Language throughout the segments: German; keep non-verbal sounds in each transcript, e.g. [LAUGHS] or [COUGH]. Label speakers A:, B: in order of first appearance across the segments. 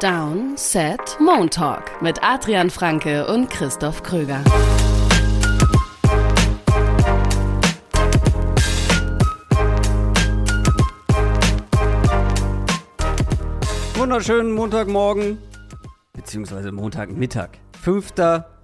A: Down, Set, Moon Talk mit Adrian Franke und Christoph Kröger.
B: Wunderschönen Montagmorgen, beziehungsweise Montagmittag. 5.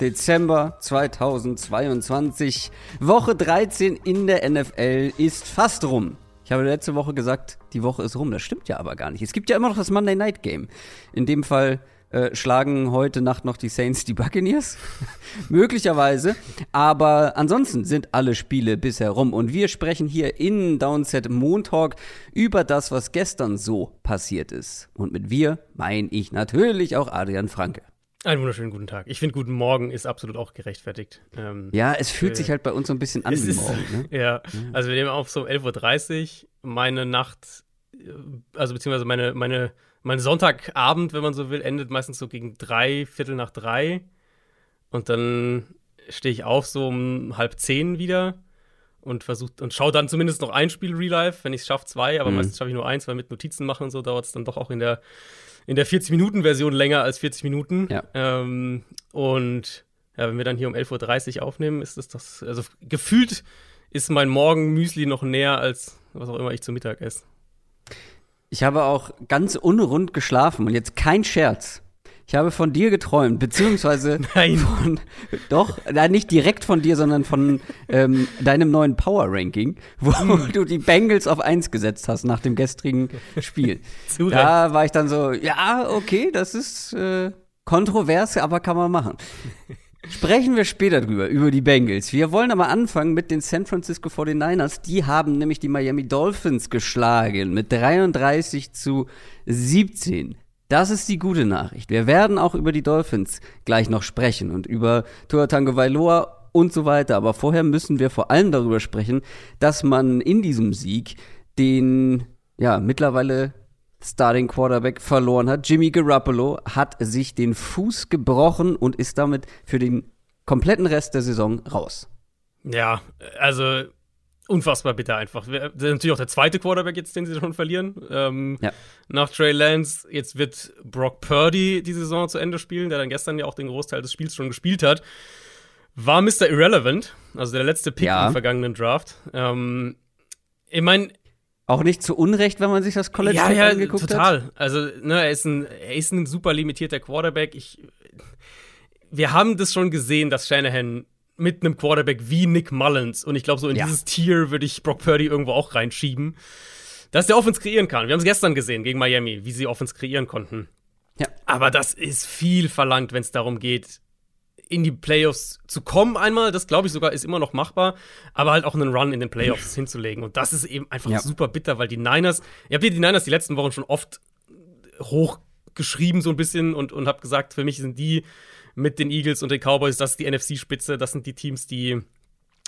B: Dezember 2022. Woche 13 in der NFL ist fast rum. Ich habe letzte Woche gesagt, die Woche ist rum. Das stimmt ja aber gar nicht. Es gibt ja immer noch das Monday Night Game. In dem Fall äh, schlagen heute Nacht noch die Saints die Buccaneers. [LAUGHS] Möglicherweise. Aber ansonsten sind alle Spiele bisher rum. Und wir sprechen hier in Downset Montalk über das, was gestern so passiert ist. Und mit wir meine ich natürlich auch Adrian Franke.
C: Einen wunderschönen guten Tag. Ich finde, guten Morgen ist absolut auch gerechtfertigt.
B: Ähm, ja, es fühlt äh, sich halt bei uns so ein bisschen an wie morgen. Ne? [LAUGHS]
C: Ja, also wir nehmen auf so um 11.30 Uhr. Meine Nacht, äh, also beziehungsweise meine, meine, mein Sonntagabend, wenn man so will, endet meistens so gegen drei, Viertel nach drei. Und dann stehe ich auf so um halb zehn wieder und versucht und schaue dann zumindest noch ein Spiel Real Life, wenn ich es schaffe, zwei, aber mhm. meistens schaffe ich nur eins, weil mit Notizen machen und so dauert es dann doch auch in der in der 40-Minuten-Version länger als 40 Minuten. Ja. Ähm, und ja, wenn wir dann hier um 11.30 Uhr aufnehmen, ist das das, also gefühlt ist mein Morgen-Müsli noch näher als was auch immer ich zu Mittag esse.
B: Ich habe auch ganz unrund geschlafen und jetzt kein Scherz. Ich habe von dir geträumt, beziehungsweise [LAUGHS]
C: Nein.
B: von, doch, nein, nicht direkt von dir, sondern von ähm, deinem neuen Power Ranking, wo hm. du die Bengals auf eins gesetzt hast nach dem gestrigen [LAUGHS] Spiel. Da war ich dann so, ja, okay, das ist äh, kontrovers, aber kann man machen. Sprechen wir später drüber, über die Bengals. Wir wollen aber anfangen mit den San Francisco 49ers. Die haben nämlich die Miami Dolphins geschlagen mit 33 zu 17. Das ist die gute Nachricht. Wir werden auch über die Dolphins gleich noch sprechen und über Tua Tagovailoa und so weiter. Aber vorher müssen wir vor allem darüber sprechen, dass man in diesem Sieg den, ja, mittlerweile Starting Quarterback verloren hat. Jimmy Garoppolo hat sich den Fuß gebrochen und ist damit für den kompletten Rest der Saison raus.
C: Ja, also unfassbar bitter einfach. Das ist natürlich auch der zweite Quarterback jetzt, den sie schon verlieren. Ähm, ja. Nach Trey Lance, jetzt wird Brock Purdy die Saison zu Ende spielen, der dann gestern ja auch den Großteil des Spiels schon gespielt hat. War Mr. Irrelevant, also der letzte Pick ja. im vergangenen Draft. Ähm, ich meine,
B: auch nicht zu Unrecht, wenn man sich das College
C: ja, ja, angeguckt total. hat. total. Also, ne, er ist, ein, er ist ein super limitierter Quarterback. Ich, wir haben das schon gesehen, dass Shanahan mit einem Quarterback wie Nick Mullins. Und ich glaube, so in ja. dieses Tier würde ich Brock Purdy irgendwo auch reinschieben. Dass der Offense kreieren kann. Wir haben es gestern gesehen gegen Miami, wie sie Offense kreieren konnten. Ja. Aber das ist viel verlangt, wenn es darum geht, in die Playoffs zu kommen einmal. Das glaube ich sogar ist immer noch machbar. Aber halt auch einen Run in den Playoffs [LAUGHS] hinzulegen. Und das ist eben einfach ja. super bitter, weil die Niners, ihr habt die Niners die letzten Wochen schon oft hochgeschrieben so ein bisschen und, und habt gesagt, für mich sind die mit den Eagles und den Cowboys, das ist die NFC-Spitze, das sind die Teams, die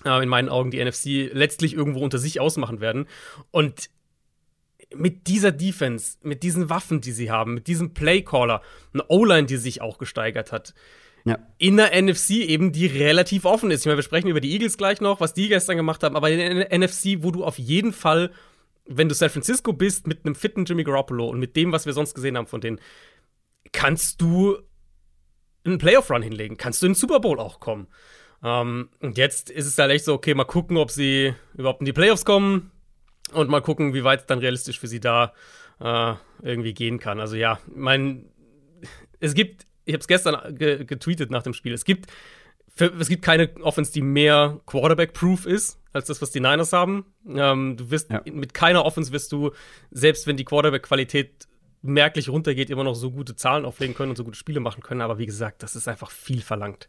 C: äh, in meinen Augen die NFC letztlich irgendwo unter sich ausmachen werden. Und mit dieser Defense, mit diesen Waffen, die sie haben, mit diesem Playcaller, eine O-Line, die sich auch gesteigert hat. Ja. In der NFC eben, die relativ offen ist. Ich meine, wir sprechen über die Eagles gleich noch, was die gestern gemacht haben, aber in der NFC, wo du auf jeden Fall, wenn du San Francisco bist, mit einem fitten Jimmy Garoppolo und mit dem, was wir sonst gesehen haben von denen, kannst du einen Playoff-Run hinlegen, kannst du in den Super Bowl auch kommen. Ähm, und jetzt ist es halt echt so, okay, mal gucken, ob sie überhaupt in die Playoffs kommen und mal gucken, wie weit es dann realistisch für sie da äh, irgendwie gehen kann. Also ja, mein, es gibt, ich habe es gestern ge getweetet nach dem Spiel, es gibt, für, es gibt keine Offense, die mehr Quarterback-proof ist als das, was die Niners haben. Ähm, du wirst ja. mit keiner Offense wirst du, selbst wenn die Quarterback-Qualität merklich runtergeht, immer noch so gute Zahlen auflegen können und so gute Spiele machen können. Aber wie gesagt, das ist einfach viel verlangt.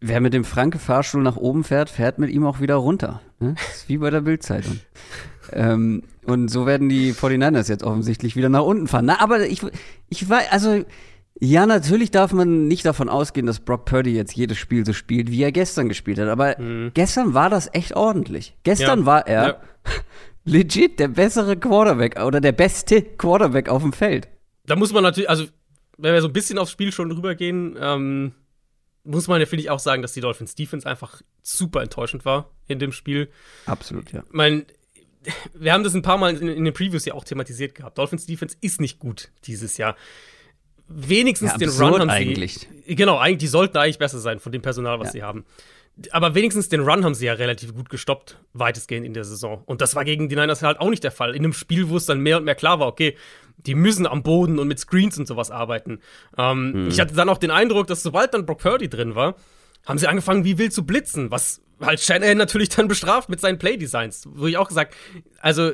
B: Wer mit dem Franke-Fahrstuhl nach oben fährt, fährt mit ihm auch wieder runter. Ne? Das ist wie bei der Bildzeitung. [LAUGHS] ähm, und so werden die 49ers jetzt offensichtlich wieder nach unten fahren. Na, aber ich, ich weiß, also, ja, natürlich darf man nicht davon ausgehen, dass Brock Purdy jetzt jedes Spiel so spielt, wie er gestern gespielt hat. Aber mhm. gestern war das echt ordentlich. Gestern ja. war er ja [LAUGHS] legit der bessere Quarterback oder der beste Quarterback auf dem Feld.
C: Da muss man natürlich, also wenn wir so ein bisschen aufs Spiel schon rübergehen, ähm, muss man ja, finde ich, auch sagen, dass die Dolphins Defense einfach super enttäuschend war in dem Spiel.
B: Absolut, ja.
C: Ich meine, wir haben das ein paar Mal in, in den Previews ja auch thematisiert gehabt. Dolphins Defense ist nicht gut dieses Jahr. Wenigstens ja, den Run haben
B: eigentlich.
C: sie. Genau, eigentlich, die sollten eigentlich besser sein von dem Personal, was ja. sie haben. Aber wenigstens den Run haben sie ja relativ gut gestoppt, weitestgehend in der Saison. Und das war gegen die Niners halt auch nicht der Fall. In einem Spiel, wo es dann mehr und mehr klar war, okay, die müssen am Boden und mit Screens und sowas arbeiten. Ähm, hm. Ich hatte dann auch den Eindruck, dass sobald dann Brock Purdy drin war, haben sie angefangen, wie wild zu blitzen, was halt Shanahan natürlich dann bestraft mit seinen Playdesigns. Wo ich auch gesagt, also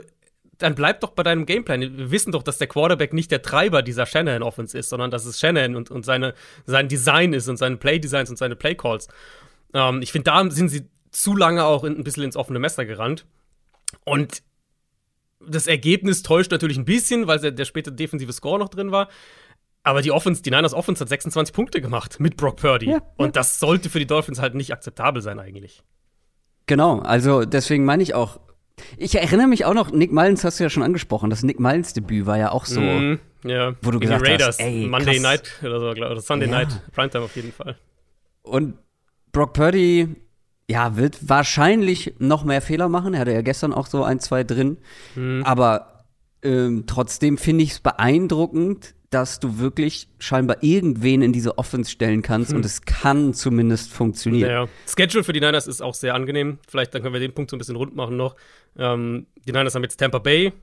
C: dann bleib doch bei deinem Gameplan. Wir wissen doch, dass der Quarterback nicht der Treiber dieser Shanahan-Offense ist, sondern dass es Shanahan und, und seine, sein Design ist und seine Playdesigns und seine Playcalls. Ähm, ich finde, da sind sie zu lange auch ein bisschen ins offene Messer gerannt. Und das Ergebnis täuscht natürlich ein bisschen, weil der, der späte defensive Score noch drin war. Aber die Offense, die Niners Offense hat 26 Punkte gemacht mit Brock Purdy. Ja, Und ja. das sollte für die Dolphins halt nicht akzeptabel sein eigentlich.
B: Genau, also deswegen meine ich auch, ich erinnere mich auch noch, Nick Mullins hast du ja schon angesprochen, das Nick Mullins Debüt war ja auch so, mm,
C: ja.
B: wo du gesagt
C: Raiders,
B: hast, ey,
C: Monday krass. Night oder so, oder Sunday ja. Night, Primetime auf jeden Fall.
B: Und Brock Purdy, ja, wird wahrscheinlich noch mehr Fehler machen. Er hatte ja gestern auch so ein, zwei drin. Mhm. Aber ähm, trotzdem finde ich es beeindruckend, dass du wirklich scheinbar irgendwen in diese Offense stellen kannst hm. und es kann zumindest funktionieren.
C: Naja. Schedule für die Niners ist auch sehr angenehm. Vielleicht dann können wir den Punkt so ein bisschen rund machen noch. Ähm, die Niners haben jetzt Tampa Bay,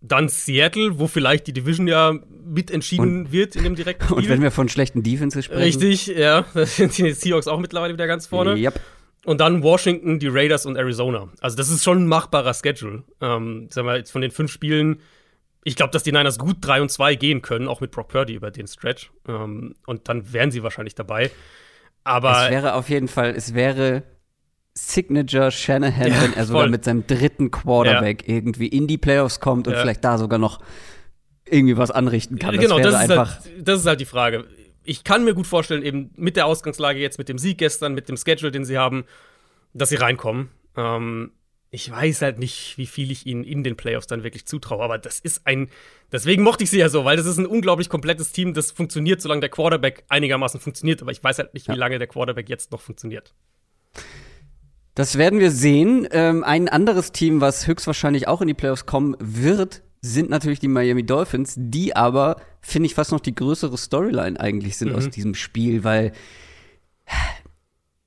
C: dann Seattle, wo vielleicht die Division ja mitentschieden und, wird in dem direkten [LAUGHS] Spiel.
B: Und wenn wir von schlechten Defenses sprechen.
C: Richtig, ja. [LAUGHS] Da sind die Seahawks auch mittlerweile wieder ganz vorne.
B: Yep.
C: Und dann Washington, die Raiders und Arizona. Also, das ist schon ein machbarer Schedule. Ähm, sagen wir jetzt von den fünf Spielen. Ich glaube, dass die Niners gut 3 und 2 gehen können, auch mit Brock Purdy über den Stretch. Ähm, und dann wären sie wahrscheinlich dabei. Aber.
B: Es wäre auf jeden Fall, es wäre Signature Shanahan, ja, wenn er sogar voll. mit seinem dritten Quarterback ja. irgendwie in die Playoffs kommt und ja. vielleicht da sogar noch irgendwie was anrichten kann.
C: Das genau, das ist, halt, das ist halt die Frage. Ich kann mir gut vorstellen, eben mit der Ausgangslage jetzt, mit dem Sieg gestern, mit dem Schedule, den sie haben, dass sie reinkommen. Ähm, ich weiß halt nicht, wie viel ich ihnen in den Playoffs dann wirklich zutraue, aber das ist ein. Deswegen mochte ich sie ja so, weil das ist ein unglaublich komplettes Team, das funktioniert, solange der Quarterback einigermaßen funktioniert, aber ich weiß halt nicht, wie lange der Quarterback jetzt noch funktioniert.
B: Das werden wir sehen. Ähm, ein anderes Team, was höchstwahrscheinlich auch in die Playoffs kommen wird, sind natürlich die Miami Dolphins, die aber, finde ich, fast noch die größere Storyline eigentlich sind mhm. aus diesem Spiel, weil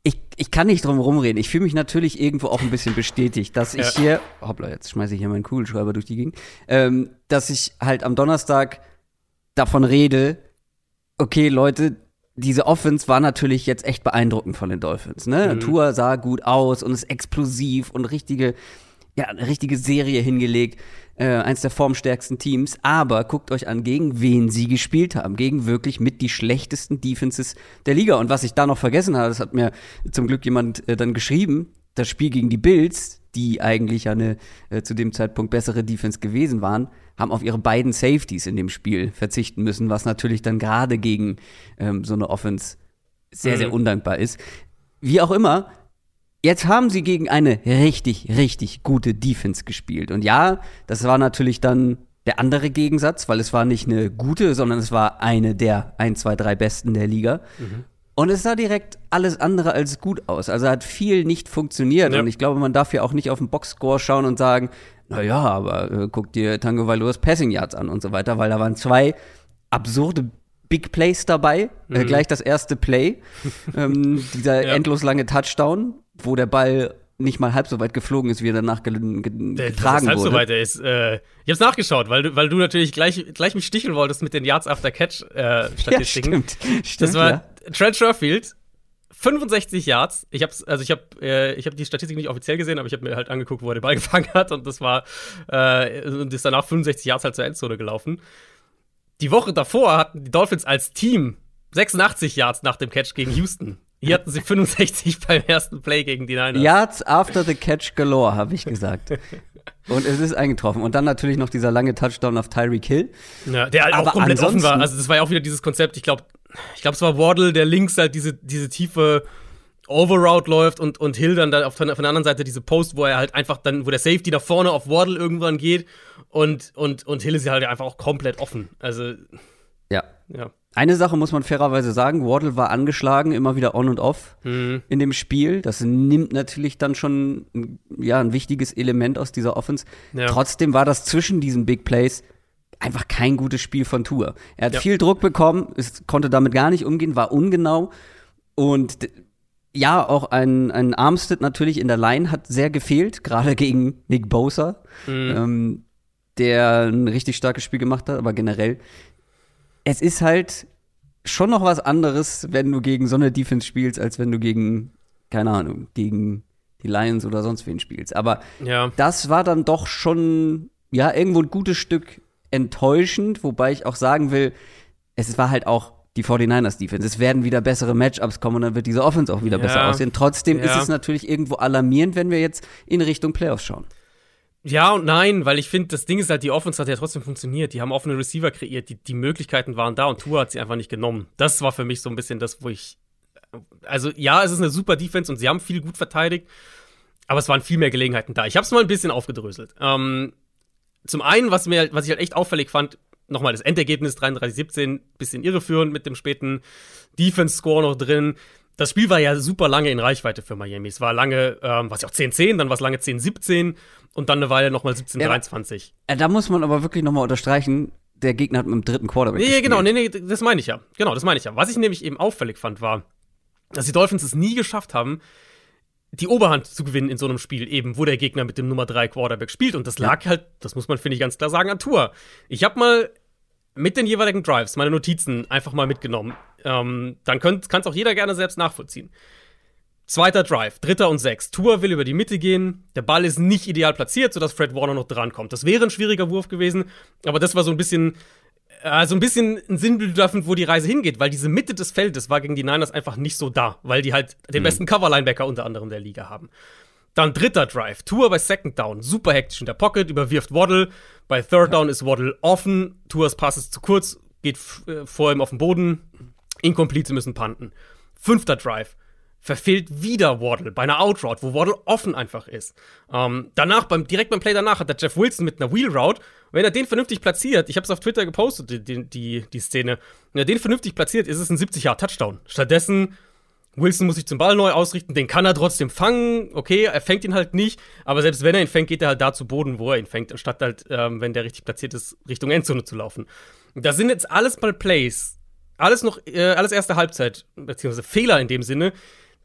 B: ich, ich kann nicht drum rumreden. Ich fühle mich natürlich irgendwo auch ein bisschen bestätigt, dass ich ja. hier, hoppla, jetzt schmeiße ich hier meinen Kugelschreiber durch die Gegend, ähm, dass ich halt am Donnerstag davon rede, okay, Leute, diese Offense war natürlich jetzt echt beeindruckend von den Dolphins. Ne? Mhm. Tour sah gut aus und ist explosiv und richtige, ja, eine richtige Serie hingelegt. Äh, eins der formstärksten Teams. Aber guckt euch an, gegen wen sie gespielt haben. Gegen wirklich mit die schlechtesten Defenses der Liga. Und was ich da noch vergessen habe, das hat mir zum Glück jemand äh, dann geschrieben, das Spiel gegen die Bills, die eigentlich eine äh, zu dem Zeitpunkt bessere Defense gewesen waren, haben auf ihre beiden Safeties in dem Spiel verzichten müssen, was natürlich dann gerade gegen ähm, so eine Offense sehr, mhm. sehr undankbar ist. Wie auch immer, jetzt haben sie gegen eine richtig, richtig gute Defense gespielt. Und ja, das war natürlich dann der andere Gegensatz, weil es war nicht eine gute, sondern es war eine der 1, 2, 3 besten der Liga. Mhm. Und es sah direkt alles andere als gut aus. Also hat viel nicht funktioniert. Ja. Und ich glaube, man darf ja auch nicht auf den Boxscore schauen und sagen, naja, aber äh, guck dir Tango Valois Passing Yards an und so weiter, weil da waren zwei absurde Big Plays dabei. Äh, mhm. Äh, gleich das erste Play, [LAUGHS] ähm, dieser ja. endlos lange Touchdown, wo der Ball nicht mal halb so weit geflogen ist, wie er danach getragen halb wurde. so
C: weit er ist. Äh, ich hab's nachgeschaut, weil du, weil du natürlich gleich, gleich mich sticheln wolltest mit den Yards after Catch äh, [LAUGHS] Statistiken. Ja, stimmt. stimmt. Das war ja. Trent Sherfield 65 Yards. Ich habe also ich habe äh, ich habe die Statistik nicht offiziell gesehen, aber ich habe mir halt angeguckt, wo er den Ball [LAUGHS] gefangen hat und das war äh, und ist danach 65 Yards halt zur Endzone gelaufen. Die Woche davor hatten die Dolphins als Team 86 Yards nach dem Catch gegen Houston. Hier hatten sie [LAUGHS] 65 beim ersten Play gegen die Niners.
B: Yards after the catch galore, habe ich gesagt. Und es ist eingetroffen. Und dann natürlich noch dieser lange Touchdown auf Tyreek Hill.
C: Ja, der halt auch komplett offen war. Also, das war ja auch wieder dieses Konzept. Ich glaube, ich glaube, es war Waddle, der links halt diese, diese tiefe Overroute läuft und, und Hill dann da auf, von der anderen Seite diese Post, wo er halt einfach dann, wo der Safety da vorne auf Waddle irgendwann geht und, und, und Hill ist ja halt einfach auch komplett offen. Also.
B: Ja. ja. Eine Sache muss man fairerweise sagen, Waddle war angeschlagen, immer wieder on und off mhm. in dem Spiel. Das nimmt natürlich dann schon ja, ein wichtiges Element aus dieser Offense. Ja. Trotzdem war das zwischen diesen Big Plays einfach kein gutes Spiel von Tour. Er hat ja. viel Druck bekommen, ist, konnte damit gar nicht umgehen, war ungenau. Und ja, auch ein, ein Armstead natürlich in der Line hat sehr gefehlt, gerade [LAUGHS] gegen Nick Bosa, mhm. ähm, der ein richtig starkes Spiel gemacht hat, aber generell es ist halt schon noch was anderes, wenn du gegen so eine Defense spielst, als wenn du gegen, keine Ahnung, gegen die Lions oder sonst wen spielst. Aber ja. das war dann doch schon, ja, irgendwo ein gutes Stück enttäuschend, wobei ich auch sagen will, es war halt auch die 49ers Defense. Es werden wieder bessere Matchups kommen und dann wird diese Offense auch wieder ja. besser aussehen. Trotzdem ja. ist es natürlich irgendwo alarmierend, wenn wir jetzt in Richtung Playoffs schauen.
C: Ja und nein, weil ich finde, das Ding ist halt, die Offense hat ja trotzdem funktioniert. Die haben offene Receiver kreiert, die, die Möglichkeiten waren da und Tour hat sie einfach nicht genommen. Das war für mich so ein bisschen das, wo ich. Also, ja, es ist eine super Defense und sie haben viel gut verteidigt, aber es waren viel mehr Gelegenheiten da. Ich habe es mal ein bisschen aufgedröselt. Ähm, zum einen, was, mir, was ich halt echt auffällig fand, nochmal das Endergebnis 33-17, bisschen irreführend mit dem späten Defense-Score noch drin das Spiel war ja super lange in Reichweite für Miami. Es war lange, ähm, was ja auch 10-10, dann war es lange 10-17 und dann eine Weile nochmal 17-23.
B: Ja, da muss man aber wirklich nochmal unterstreichen, der Gegner hat mit dem dritten Quarterback
C: Nee, gespielt. genau, nee, nee, das meine ich ja. Genau, das meine ich ja. Was ich nämlich eben auffällig fand, war, dass die Dolphins es nie geschafft haben, die Oberhand zu gewinnen in so einem Spiel, eben, wo der Gegner mit dem Nummer 3 Quarterback spielt. Und das lag halt, das muss man, finde ich, ganz klar sagen, an Tour. Ich habe mal mit den jeweiligen Drives meine Notizen einfach mal mitgenommen. Ähm, dann kann es auch jeder gerne selbst nachvollziehen. Zweiter Drive, dritter und sechs. Tour will über die Mitte gehen. Der Ball ist nicht ideal platziert, sodass Fred Warner noch drankommt. Das wäre ein schwieriger Wurf gewesen, aber das war so ein bisschen, äh, so ein bisschen ein Sinnbild davon, wo die Reise hingeht, weil diese Mitte des Feldes war gegen die Niners einfach nicht so da, weil die halt den mhm. besten Cover-Linebacker unter anderem der Liga haben. Dann dritter Drive, Tour bei Second Down, super hektisch in der Pocket, überwirft Waddle. Bei Third Down ist Waddle offen, Tours Pass ist zu kurz, geht äh, vor ihm auf den Boden, Incomplete, müssen punten. Fünfter Drive, verfehlt wieder Waddle bei einer Outroute, wo Waddle offen einfach ist. Ähm, danach, beim, direkt beim Play danach, hat der Jeff Wilson mit einer Wheel Route, wenn er den vernünftig platziert, ich habe es auf Twitter gepostet, die, die, die, die Szene, wenn er den vernünftig platziert, ist es ein 70-Jahr-Touchdown. Stattdessen Wilson muss sich zum Ball neu ausrichten, den kann er trotzdem fangen. Okay, er fängt ihn halt nicht, aber selbst wenn er ihn fängt, geht er halt da zu Boden, wo er ihn fängt, anstatt halt, ähm, wenn der richtig platziert ist, Richtung Endzone zu laufen. Das sind jetzt alles mal Plays, alles noch, äh, alles erste Halbzeit, beziehungsweise Fehler in dem Sinne,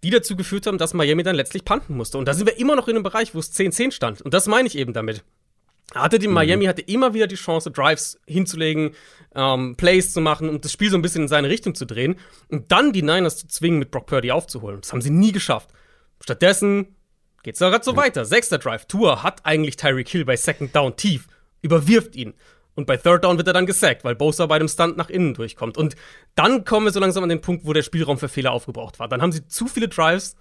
C: die dazu geführt haben, dass Miami dann letztlich panten musste. Und da sind wir immer noch in einem Bereich, wo es 10-10 stand. Und das meine ich eben damit. Hatte die mhm. Miami hatte immer wieder die Chance, Drives hinzulegen, ähm, Plays zu machen und das Spiel so ein bisschen in seine Richtung zu drehen und dann die Niners zu zwingen, mit Brock Purdy aufzuholen. Das haben sie nie geschafft. Stattdessen geht's gerade so ja. weiter. Sechster Drive. Tour hat eigentlich Tyreek Hill bei Second Down tief, überwirft ihn. Und bei Third Down wird er dann gesackt, weil Bosa bei dem Stunt nach innen durchkommt. Und dann kommen wir so langsam an den Punkt, wo der Spielraum für Fehler aufgebraucht war. Dann haben sie zu viele Drives,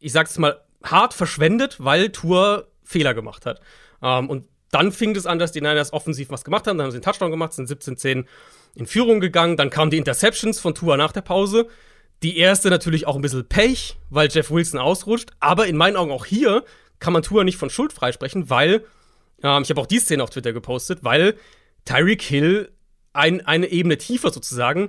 C: ich sag's mal, hart verschwendet, weil Tour Fehler gemacht hat. Ähm, und dann fing es an, dass die Niners offensiv was gemacht haben. Dann haben sie einen Touchdown gemacht, sind 17-10 in Führung gegangen. Dann kamen die Interceptions von Tua nach der Pause. Die erste natürlich auch ein bisschen Pech, weil Jeff Wilson ausrutscht. Aber in meinen Augen auch hier kann man Tua nicht von Schuld freisprechen, weil, ähm, ich habe auch die Szene auf Twitter gepostet, weil Tyreek Hill ein, eine Ebene tiefer sozusagen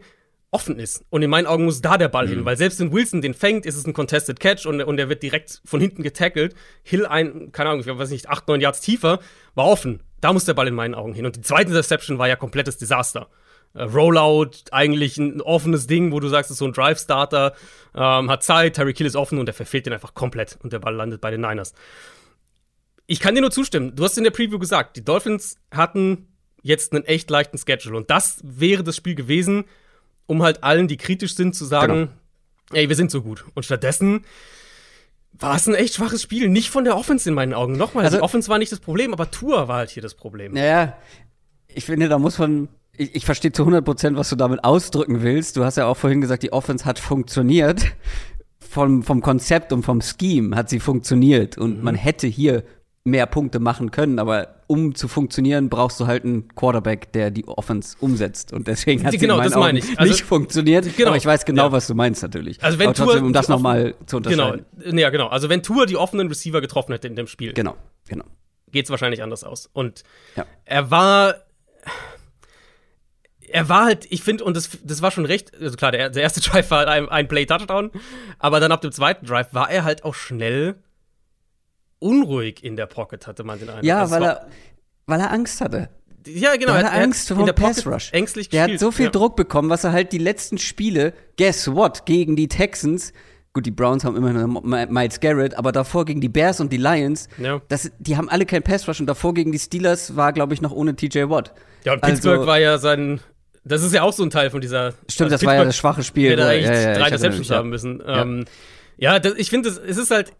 C: offen ist. Und in meinen Augen muss da der Ball mhm. hin, weil selbst wenn Wilson den fängt, ist es ein Contested Catch und, und er wird direkt von hinten getackelt. Hill ein, keine Ahnung, ich weiß nicht, acht, neun Yards tiefer, war offen. Da muss der Ball in meinen Augen hin. Und die zweite Interception war ja komplettes Desaster. Uh, Rollout, eigentlich ein offenes Ding, wo du sagst, es ist so ein Drive-Starter, ähm, hat Zeit, Terry Kill ist offen und er verfehlt den einfach komplett und der Ball landet bei den Niners. Ich kann dir nur zustimmen. Du hast in der Preview gesagt, die Dolphins hatten jetzt einen echt leichten Schedule und das wäre das Spiel gewesen, um halt allen, die kritisch sind, zu sagen, genau. ey, wir sind so gut. Und stattdessen war es ein echt schwaches Spiel. Nicht von der Offense in meinen Augen. Nochmal, also, die Offense war nicht das Problem, aber Tour war halt hier das Problem.
B: Naja, ich finde, da muss man ich, ich verstehe zu 100 Prozent, was du damit ausdrücken willst. Du hast ja auch vorhin gesagt, die Offense hat funktioniert. Vom, vom Konzept und vom Scheme hat sie funktioniert. Und mhm. man hätte hier mehr Punkte machen können, aber um zu funktionieren, brauchst du halt einen Quarterback, der die Offense umsetzt. Und deswegen hat genau, das meine ich. Also, nicht funktioniert. Genau, aber ich weiß genau, ja. was du meinst natürlich.
C: Also wenn aber trotzdem,
B: um das nochmal zu unterscheiden.
C: Genau, ja, genau. Also wenn Tour die offenen Receiver getroffen hätte in dem Spiel.
B: Genau, genau.
C: Geht's wahrscheinlich anders aus. Und ja. er war er war halt, ich finde, und das, das war schon recht, also klar, der, der erste [LAUGHS] Drive war ein, ein Play-Touchdown, aber dann ab dem zweiten Drive war er halt auch schnell unruhig in der Pocket, hatte man den Eindruck.
B: Ja, weil er, weil er Angst hatte.
C: Ja, genau.
B: Er hatte Angst vor Pass Rush.
C: Ängstlich
B: der hat so viel ja. Druck bekommen, was er halt die letzten Spiele, guess what, gegen die Texans, gut, die Browns haben immer noch Miles Garrett, aber davor gegen die Bears und die Lions, ja. das, die haben alle kein Pass Rush und davor gegen die Steelers war, glaube ich, noch ohne TJ Watt.
C: Ja, und also, Pittsburgh war ja sein, das ist ja auch so ein Teil von dieser.
B: Stimmt, also das Pittsburgh war ja das schwache Spiel.
C: Hätte eigentlich ja, ja, drei Deceptions haben müssen. Ja, ähm, ja das, ich finde, es ist halt,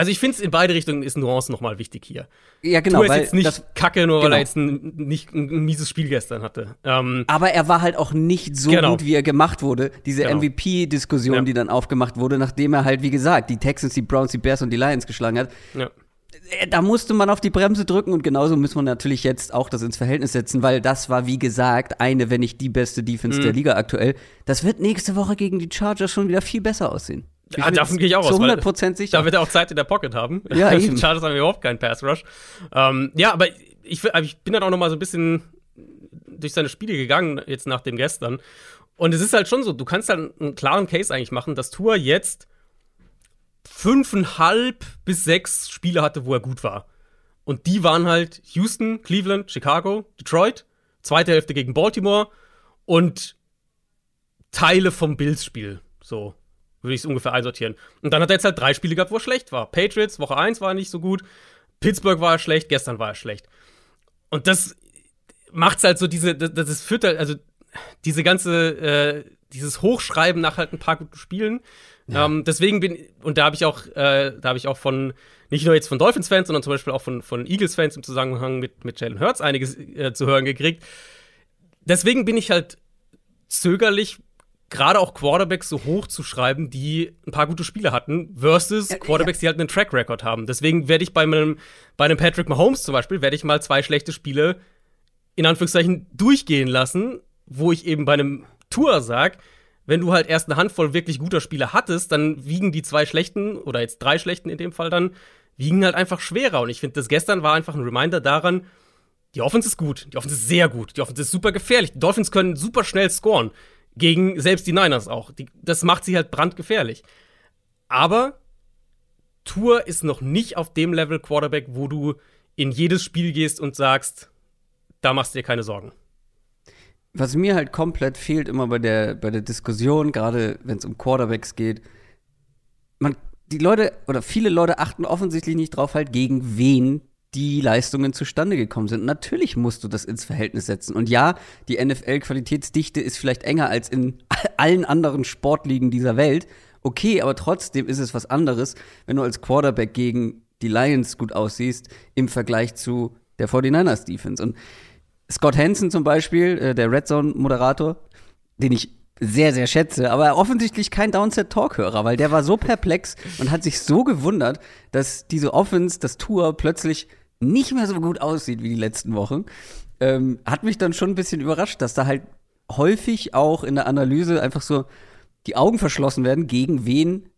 C: also ich finde es in beide Richtungen ist Nuance nochmal wichtig hier.
B: Ja, genau.
C: Tu ist jetzt nicht kacke, nur genau. weil er jetzt ein, nicht ein, ein, mieses Spiel gestern hatte.
B: Ähm, Aber er war halt auch nicht so genau. gut, wie er gemacht wurde. Diese genau. MVP-Diskussion, ja. die dann aufgemacht wurde, nachdem er halt, wie gesagt, die Texans, die Browns, die Bears und die Lions geschlagen hat. Ja. Äh, da musste man auf die Bremse drücken und genauso muss man natürlich jetzt auch das ins Verhältnis setzen, weil das war, wie gesagt, eine, wenn nicht die beste Defense mhm. der Liga aktuell. Das wird nächste Woche gegen die Chargers schon wieder viel besser aussehen.
C: Ja, davon gehe ich auch
B: aus. Zu 100% sicher.
C: Da wird er auch Zeit in der Pocket haben.
B: Ja, [LAUGHS]
C: eben. Chargers haben überhaupt keinen Pass Rush. Ähm, ja, aber ich, ich bin dann auch noch mal so ein bisschen durch seine Spiele gegangen, jetzt nach dem gestern. Und es ist halt schon so, du kannst halt einen klaren Case eigentlich machen, dass Tour jetzt fünfeinhalb bis sechs Spiele hatte, wo er gut war. Und die waren halt Houston, Cleveland, Chicago, Detroit, zweite Hälfte gegen Baltimore und Teile vom Bills-Spiel. So würde ich es ungefähr einsortieren. Und dann hat er jetzt halt drei Spiele gehabt, wo er schlecht war. Patriots, Woche 1 war nicht so gut. Pittsburgh war er schlecht, gestern war er schlecht. Und das macht's halt so diese, das, das führt halt, also diese ganze, äh, dieses Hochschreiben nach halt ein paar guten Spielen. Ja. Ähm, deswegen bin, und da habe ich auch, äh, da habe ich auch von, nicht nur jetzt von Dolphins-Fans, sondern zum Beispiel auch von, von Eagles-Fans im Zusammenhang mit, mit Jalen Hurts einiges äh, zu hören gekriegt. Deswegen bin ich halt zögerlich, gerade auch Quarterbacks so hoch zu schreiben, die ein paar gute Spiele hatten, versus Quarterbacks, die halt einen Track Record haben. Deswegen werde ich bei einem, bei einem Patrick Mahomes zum Beispiel, werde ich mal zwei schlechte Spiele in Anführungszeichen durchgehen lassen, wo ich eben bei einem Tour sag, wenn du halt erst eine Handvoll wirklich guter Spiele hattest, dann wiegen die zwei schlechten oder jetzt drei schlechten in dem Fall dann, wiegen halt einfach schwerer. Und ich finde, das gestern war einfach ein Reminder daran, die Offense ist gut, die Offense ist sehr gut, die Offense ist super gefährlich. Die Dolphins können super schnell scoren. Gegen selbst die Niners auch. Die, das macht sie halt brandgefährlich. Aber Tour ist noch nicht auf dem Level Quarterback, wo du in jedes Spiel gehst und sagst, da machst du dir keine Sorgen.
B: Was mir halt komplett fehlt immer bei der, bei der Diskussion, gerade wenn es um Quarterbacks geht, man, die Leute oder viele Leute achten offensichtlich nicht drauf, halt gegen wen die Leistungen zustande gekommen sind. Natürlich musst du das ins Verhältnis setzen. Und ja, die NFL-Qualitätsdichte ist vielleicht enger als in [LAUGHS] allen anderen Sportligen dieser Welt. Okay, aber trotzdem ist es was anderes, wenn du als Quarterback gegen die Lions gut aussiehst im Vergleich zu der 49ers Defense. Und Scott Hansen zum Beispiel, äh, der Red Zone-Moderator, den ich sehr, sehr schätze, aber offensichtlich kein Downset-Talk-Hörer, weil der war so perplex und hat sich so gewundert, dass diese Offense, das Tour plötzlich nicht mehr so gut aussieht wie die letzten Wochen, ähm, hat mich dann schon ein bisschen überrascht, dass da halt häufig auch in der Analyse einfach so die Augen verschlossen werden, gegen wen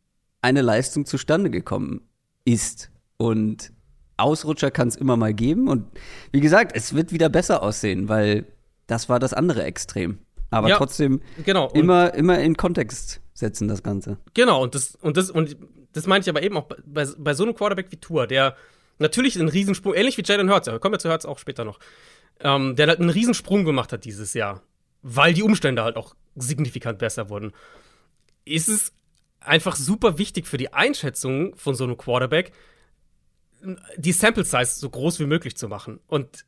B: eine Leistung zustande gekommen ist. Und Ausrutscher kann es immer mal geben. Und wie gesagt, es wird wieder besser aussehen, weil das war das andere Extrem. Aber ja, trotzdem
C: genau.
B: immer, immer in Kontext setzen, das Ganze.
C: Genau, und das, und das, und das meine ich aber eben auch bei, bei so einem Quarterback wie Tour, der natürlich einen Riesensprung, ähnlich wie Jalen Hurts, aber kommen wir zu Hurts auch später noch, ähm, der halt einen Riesensprung gemacht hat dieses Jahr, weil die Umstände halt auch signifikant besser wurden, ist es einfach super wichtig für die Einschätzung von so einem Quarterback, die Sample Size so groß wie möglich zu machen. Und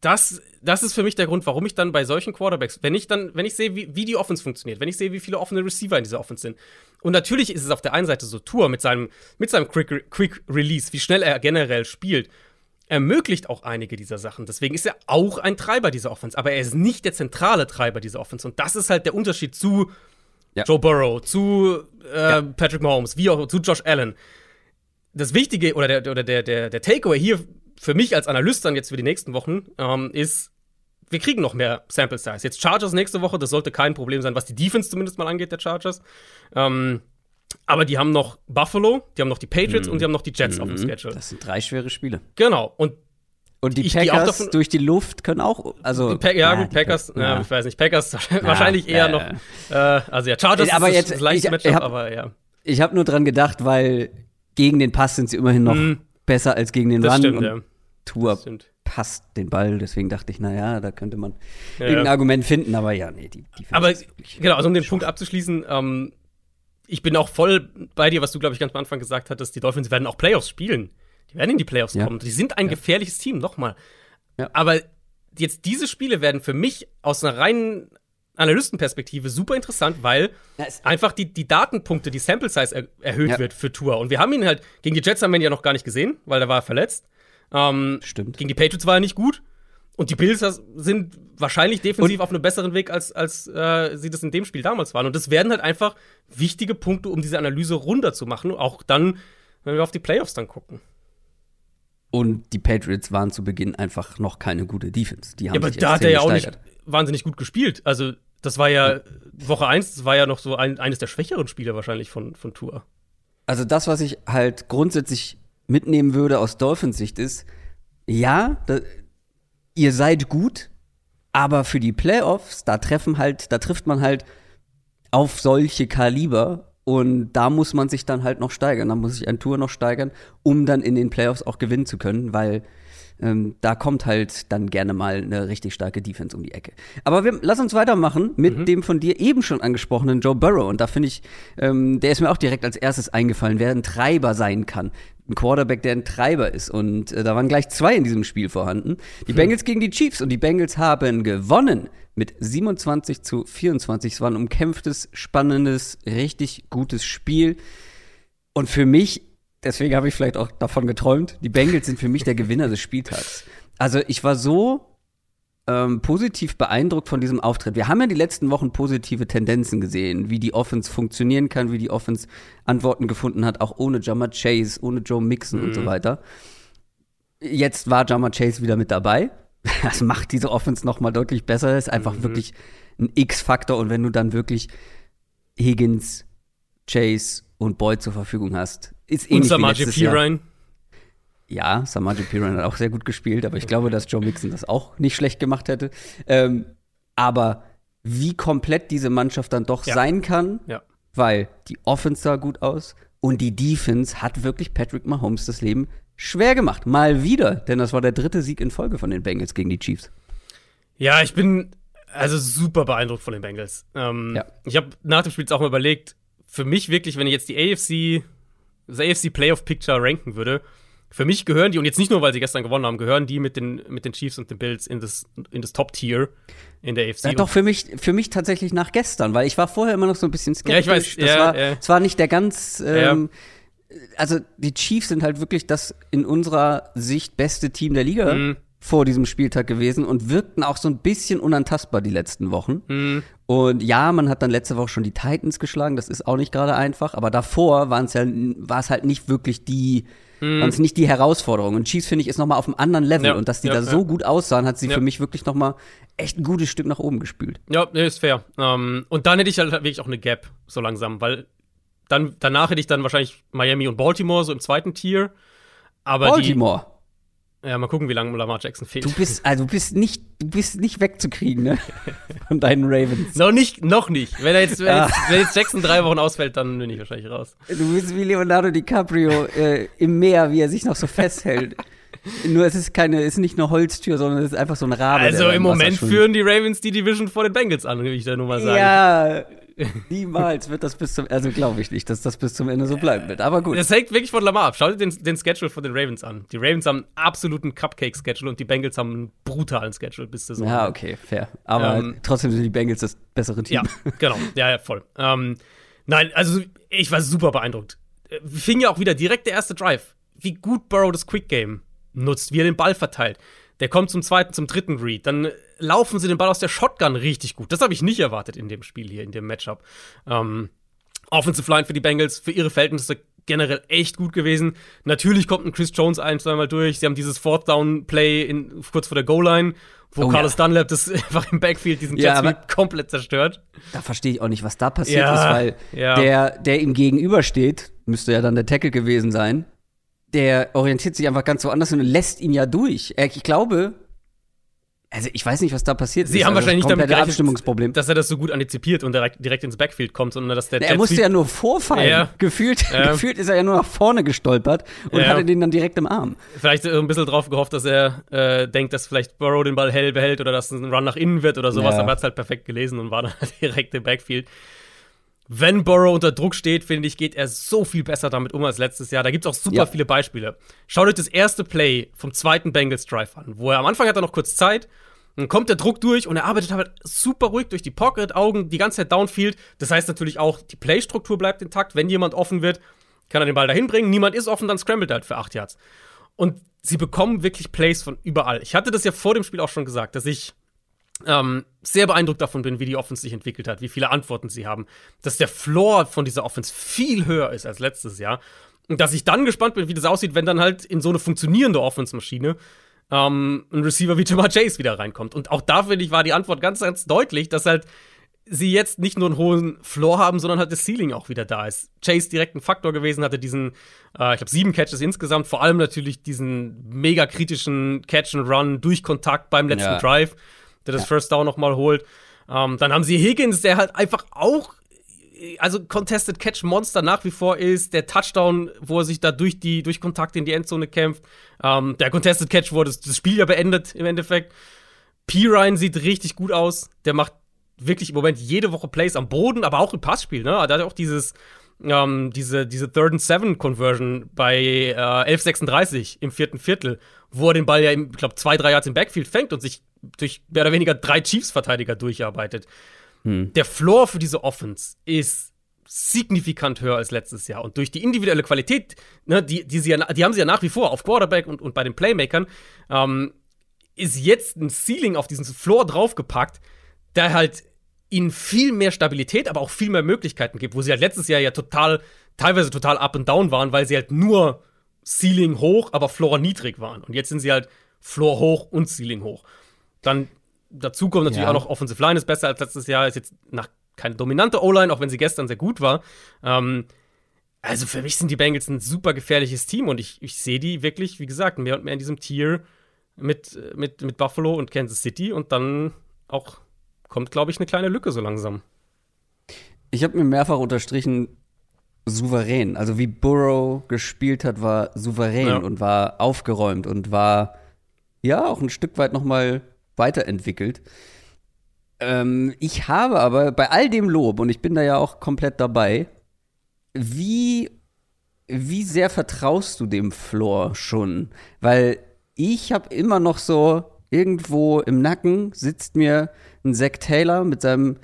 C: das, das ist für mich der Grund, warum ich dann bei solchen Quarterbacks, wenn ich dann, wenn ich sehe, wie, wie die Offense funktioniert, wenn ich sehe, wie viele offene Receiver in dieser Offense sind. Und natürlich ist es auf der einen Seite so Tour mit seinem, mit seinem Quick, Quick Release, wie schnell er generell spielt, ermöglicht auch einige dieser Sachen. Deswegen ist er auch ein Treiber dieser Offense, aber er ist nicht der zentrale Treiber dieser Offense. Und das ist halt der Unterschied zu ja. Joe Burrow, zu äh, ja. Patrick Mahomes, wie auch zu Josh Allen. Das Wichtige oder der, oder der, der, der Takeaway hier für mich als Analyst dann jetzt für die nächsten Wochen ähm, ist, wir kriegen noch mehr Sample Size. Jetzt Chargers nächste Woche, das sollte kein Problem sein, was die Defense zumindest mal angeht, der Chargers. Ähm, aber die haben noch Buffalo, die haben noch die Patriots mhm. und die haben noch die Jets mhm. auf dem mhm. Schedule.
B: Das sind drei schwere Spiele.
C: Genau. Und
B: Und die Packers davon, durch die Luft können auch, also.
C: Pa ja, gut, Packers, ja. ich weiß nicht, Packers [LAUGHS] wahrscheinlich eher noch, äh, also ja, Chargers
B: aber ist jetzt, das gleiche Matchup, hab, aber ja. Ich habe nur dran gedacht, weil gegen den Pass sind sie immerhin noch mm. besser als gegen den das Run. Stimmt, ja. Tour passt den Ball, deswegen dachte ich, naja, da könnte man ja, irgendein Argument finden, aber ja, nee, die, die
C: Aber genau, also um den Punkt abzuschließen, ähm, ich bin auch voll bei dir, was du, glaube ich, ganz am Anfang gesagt hattest, die Dolphins werden auch Playoffs spielen. Die werden in die Playoffs ja. kommen. Die sind ein ja. gefährliches Team, nochmal. Aber jetzt diese Spiele werden für mich aus einer reinen Analystenperspektive super interessant, weil einfach die, die Datenpunkte, die Sample Size er erhöht wird für Tour. Und wir haben ihn halt, gegen die Jets haben wir ihn ja noch gar nicht gesehen, weil der war verletzt. Ähm,
B: Stimmt.
C: Gegen die Patriots war er nicht gut. Und die Bills sind wahrscheinlich defensiv und auf einem besseren Weg, als, als äh, sie das in dem Spiel damals waren. Und das werden halt einfach wichtige Punkte, um diese Analyse runterzumachen. Auch dann, wenn wir auf die Playoffs dann gucken.
B: Und die Patriots waren zu Beginn einfach noch keine gute Defense. Die haben
C: ja, aber da hat er ja auch nicht wahnsinnig gut gespielt. Also, das war ja Woche 1, das war ja noch so ein, eines der schwächeren Spiele wahrscheinlich von, von Tour.
B: Also, das, was ich halt grundsätzlich mitnehmen würde aus Dolphins Sicht ist, ja, da, ihr seid gut, aber für die Playoffs, da treffen halt, da trifft man halt auf solche Kaliber und da muss man sich dann halt noch steigern. Da muss sich ein Tour noch steigern, um dann in den Playoffs auch gewinnen zu können, weil ähm, da kommt halt dann gerne mal eine richtig starke Defense um die Ecke. Aber wir, lass uns weitermachen mit mhm. dem von dir eben schon angesprochenen Joe Burrow. Und da finde ich, ähm, der ist mir auch direkt als erstes eingefallen, wer ein Treiber sein kann. Ein Quarterback, der ein Treiber ist. Und äh, da waren gleich zwei in diesem Spiel vorhanden. Die mhm. Bengals gegen die Chiefs. Und die Bengals haben gewonnen mit 27 zu 24. Es war ein umkämpftes, spannendes, richtig gutes Spiel. Und für mich deswegen habe ich vielleicht auch davon geträumt. Die Bengals sind für mich der Gewinner des Spieltags. Also ich war so ähm, positiv beeindruckt von diesem Auftritt. Wir haben ja die letzten Wochen positive Tendenzen gesehen, wie die Offense funktionieren kann, wie die Offense Antworten gefunden hat, auch ohne Jammer Chase, ohne Joe Mixon mhm. und so mhm. weiter. Jetzt war Jammer Chase wieder mit dabei. [LAUGHS] Das macht diese Offense noch mal deutlich besser. Das ist einfach mhm. wirklich ein X-Faktor. Und wenn du dann wirklich Higgins, Chase und Boyd zur Verfügung hast, ist ähnlich Und Samaje Piran. Ja, Samaje Piran hat auch sehr gut gespielt, aber ich glaube, dass Joe Mixon das auch nicht schlecht gemacht hätte. Ähm, aber wie komplett diese Mannschaft dann doch ja. sein kann, ja. weil die Offense sah gut aus und die Defense hat wirklich Patrick Mahomes das Leben schwer gemacht. Mal wieder, denn das war der dritte Sieg in Folge von den Bengals gegen die Chiefs.
C: Ja, ich bin also super beeindruckt von den Bengals. Ähm, ja. Ich habe nach dem Spiel auch mal überlegt, für mich wirklich, wenn ich jetzt die AFC das AFC Playoff Picture ranken würde, für mich gehören die, und jetzt nicht nur, weil sie gestern gewonnen haben, gehören die mit den, mit den Chiefs und den Bills in das, in das Top-Tier in der AFC. Ja,
B: doch, für mich, für mich tatsächlich nach gestern, weil ich war vorher immer noch so ein bisschen skeptisch.
C: Ja, ich weiß.
B: Das
C: ja,
B: war,
C: ja.
B: Es war nicht der ganz, ähm, ja. also die Chiefs sind halt wirklich das in unserer Sicht beste Team der Liga. Mhm vor diesem Spieltag gewesen und wirkten auch so ein bisschen unantastbar die letzten Wochen. Mhm. Und ja, man hat dann letzte Woche schon die Titans geschlagen, das ist auch nicht gerade einfach, aber davor waren es ja, war es halt nicht wirklich die, mhm. waren es nicht die Herausforderung. Und Chiefs, finde ich, ist nochmal auf einem anderen Level. Ja, und dass die ja, da so gut aussahen, hat sie für mich wirklich nochmal echt ein gutes Stück nach oben gespült.
C: Ja, ist fair. Ähm, und dann hätte ich halt wirklich auch eine Gap so langsam, weil dann, danach hätte ich dann wahrscheinlich Miami und Baltimore so im zweiten Tier. Aber
B: Baltimore.
C: Die, ja, mal gucken, wie lange Lamar Jackson fehlt.
B: Du bist, also bist nicht, du bist nicht wegzukriegen, ne? [LAUGHS] Von deinen Ravens.
C: noch nicht, noch nicht. Wenn, er jetzt, wenn, ah. jetzt, wenn jetzt Jackson drei Wochen ausfällt, dann bin ich wahrscheinlich raus.
B: Du bist wie Leonardo DiCaprio äh, im Meer, wie er sich noch so festhält. Nur es ist keine, es ist nicht eine Holztür, sondern es ist einfach so ein Rabe.
C: Also im Moment führen die Ravens die Division vor den Bengals an, will ich da nur mal sagen.
B: Ja, Niemals wird das bis zum, also glaube ich nicht, dass das bis zum Ende so bleiben wird. Aber gut.
C: Das hängt wirklich von Lamar ab. Schau dir den, den Schedule von den Ravens an. Die Ravens haben einen absoluten Cupcake-Schedule und die Bengals haben einen brutalen Schedule bis zur
B: Saison. Ja, okay, fair. Aber ähm, trotzdem sind die Bengals das bessere Team.
C: Ja, genau. Ja, ja, voll. Ähm, nein, also ich war super beeindruckt. Fing ja auch wieder direkt der erste Drive. Wie gut Burrow das Quick Game nutzt, wie er den Ball verteilt. Der kommt zum zweiten, zum dritten Read. Dann laufen sie den Ball aus der Shotgun richtig gut. Das habe ich nicht erwartet in dem Spiel hier, in dem Matchup. Ähm, Offensive Line für die Bengals, für ihre Verhältnisse generell echt gut gewesen. Natürlich kommt ein Chris Jones ein, zweimal durch. Sie haben dieses Fourth Down Play in, kurz vor der Goal Line, wo oh, Carlos ja. Dunlap das [LAUGHS] einfach im Backfield diesen ja, Jet komplett zerstört.
B: Da verstehe ich auch nicht, was da passiert ja, ist, weil ja. der, der ihm gegenübersteht, müsste ja dann der Tackle gewesen sein der orientiert sich einfach ganz woanders und lässt ihn ja durch. Ich glaube, also ich weiß nicht, was da passiert
C: Sie
B: ist.
C: haben also wahrscheinlich nicht damit
B: gerechnet,
C: dass er das so gut antizipiert und direkt, direkt ins Backfield kommt, sondern dass der
B: Er musste ja nur vorfallen. Ja. Gefühlt, ja. [LAUGHS] gefühlt ist er ja nur nach vorne gestolpert und ja. hatte den dann direkt im Arm.
C: Vielleicht ein bisschen drauf gehofft, dass er äh, denkt, dass vielleicht Burrow den Ball hell behält oder dass es ein Run nach innen wird oder sowas, aber er hat es halt perfekt gelesen und war dann [LAUGHS] direkt im Backfield wenn Burrow unter Druck steht, finde ich, geht er so viel besser damit um als letztes Jahr. Da gibt es auch super ja. viele Beispiele. Schaut euch das erste Play vom zweiten Bengals Drive an, wo er am Anfang hat er noch kurz Zeit, dann kommt der Druck durch und er arbeitet halt super ruhig durch die Pocket, Augen, die ganze Zeit downfield. Das heißt natürlich auch, die Playstruktur bleibt intakt. Wenn jemand offen wird, kann er den Ball dahin bringen. Niemand ist offen, dann scrambled er halt für acht Yards. Und sie bekommen wirklich Plays von überall. Ich hatte das ja vor dem Spiel auch schon gesagt, dass ich ähm, sehr beeindruckt davon bin, wie die Offense sich entwickelt hat, wie viele Antworten sie haben, dass der Floor von dieser Offense viel höher ist als letztes Jahr. Und dass ich dann gespannt bin, wie das aussieht, wenn dann halt in so eine funktionierende Offense-Maschine ähm, ein Receiver wie Jamar Chase wieder reinkommt. Und auch da, finde ich, war die Antwort ganz, ganz deutlich, dass halt sie jetzt nicht nur einen hohen Floor haben, sondern halt das Ceiling auch wieder da ist. Chase direkt ein Faktor gewesen, hatte diesen, äh, ich glaube, sieben Catches insgesamt, vor allem natürlich diesen mega kritischen Catch and Run durch Kontakt beim letzten ja. Drive der das ja. First Down nochmal holt. Ähm, dann haben sie Higgins, der halt einfach auch, also Contested Catch Monster nach wie vor ist. Der Touchdown, wo er sich da durch die, durch Kontakt in die Endzone kämpft. Ähm, der Contested Catch wurde das, das Spiel ja beendet im Endeffekt. P. Ryan sieht richtig gut aus. Der macht wirklich im Moment jede Woche Plays am Boden, aber auch im Passspiel. Ne? Da hat er auch dieses, ähm, diese, diese Third and Seven Conversion bei äh, 11:36 im vierten Viertel, wo er den Ball ja, ich glaube, zwei, drei Yards im Backfield fängt und sich durch mehr oder weniger drei Chiefs-Verteidiger durcharbeitet. Hm. Der Floor für diese Offense ist signifikant höher als letztes Jahr. Und durch die individuelle Qualität, ne, die, die, sie ja, die haben sie ja nach wie vor auf Quarterback und, und bei den Playmakern, ähm, ist jetzt ein Ceiling auf diesen Floor draufgepackt, der halt ihnen viel mehr Stabilität, aber auch viel mehr Möglichkeiten gibt, wo sie halt letztes Jahr ja total, teilweise total up and down waren, weil sie halt nur Ceiling hoch, aber Floor niedrig waren. Und jetzt sind sie halt Floor hoch und Ceiling hoch. Dann dazu kommt natürlich ja. auch noch Offensive Line ist besser als letztes Jahr, ist jetzt nach keine dominante O-Line, auch wenn sie gestern sehr gut war. Ähm, also für mich sind die Bengals ein super gefährliches Team und ich, ich sehe die wirklich, wie gesagt, mehr und mehr in diesem Tier mit, mit, mit Buffalo und Kansas City und dann auch kommt, glaube ich, eine kleine Lücke so langsam.
B: Ich habe mir mehrfach unterstrichen, souverän. Also wie Burrow gespielt hat, war souverän ja. und war aufgeräumt und war ja auch ein Stück weit noch mal weiterentwickelt. Ähm, ich habe aber bei all dem Lob, und ich bin da ja auch komplett dabei, wie, wie sehr vertraust du dem Floor schon? Weil ich habe immer noch so irgendwo im Nacken sitzt mir ein Zack Taylor mit seinem,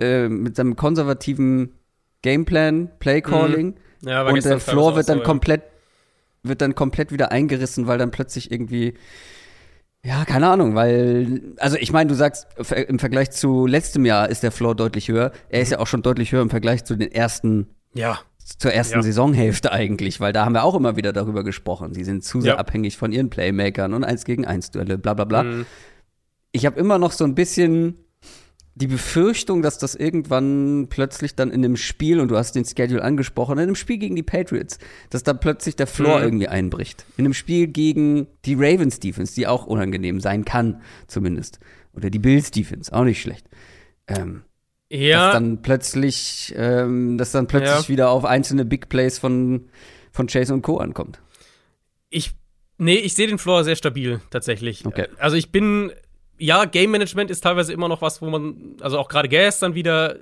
B: äh, mit seinem konservativen Gameplan, Playcalling. Mhm. Ja, und der Floor wird dann so, komplett, ja. wird dann komplett wieder eingerissen, weil dann plötzlich irgendwie ja, keine Ahnung, weil, also ich meine, du sagst, im Vergleich zu letztem Jahr ist der Floor deutlich höher. Er ist mhm. ja auch schon deutlich höher im Vergleich zu den ersten,
C: ja.
B: zur ersten ja. Saisonhälfte eigentlich, weil da haben wir auch immer wieder darüber gesprochen. Sie sind zu sehr ja. abhängig von ihren Playmakern und eins gegen eins Duelle, bla bla bla. Mhm. Ich habe immer noch so ein bisschen die Befürchtung, dass das irgendwann plötzlich dann in einem Spiel, und du hast den Schedule angesprochen, in einem Spiel gegen die Patriots, dass da plötzlich der Floor mhm. irgendwie einbricht. In einem Spiel gegen die Ravens Defense, die auch unangenehm sein kann, zumindest. Oder die Bills Defense, auch nicht schlecht. Ähm, ja. Dass dann plötzlich, ähm, dass dann plötzlich ja. wieder auf einzelne Big Plays von, von Chase und Co. ankommt.
C: Ich, nee, ich sehe den Floor sehr stabil, tatsächlich.
B: Okay.
C: Also ich bin ja, Game Management ist teilweise immer noch was, wo man, also auch gerade gestern wieder,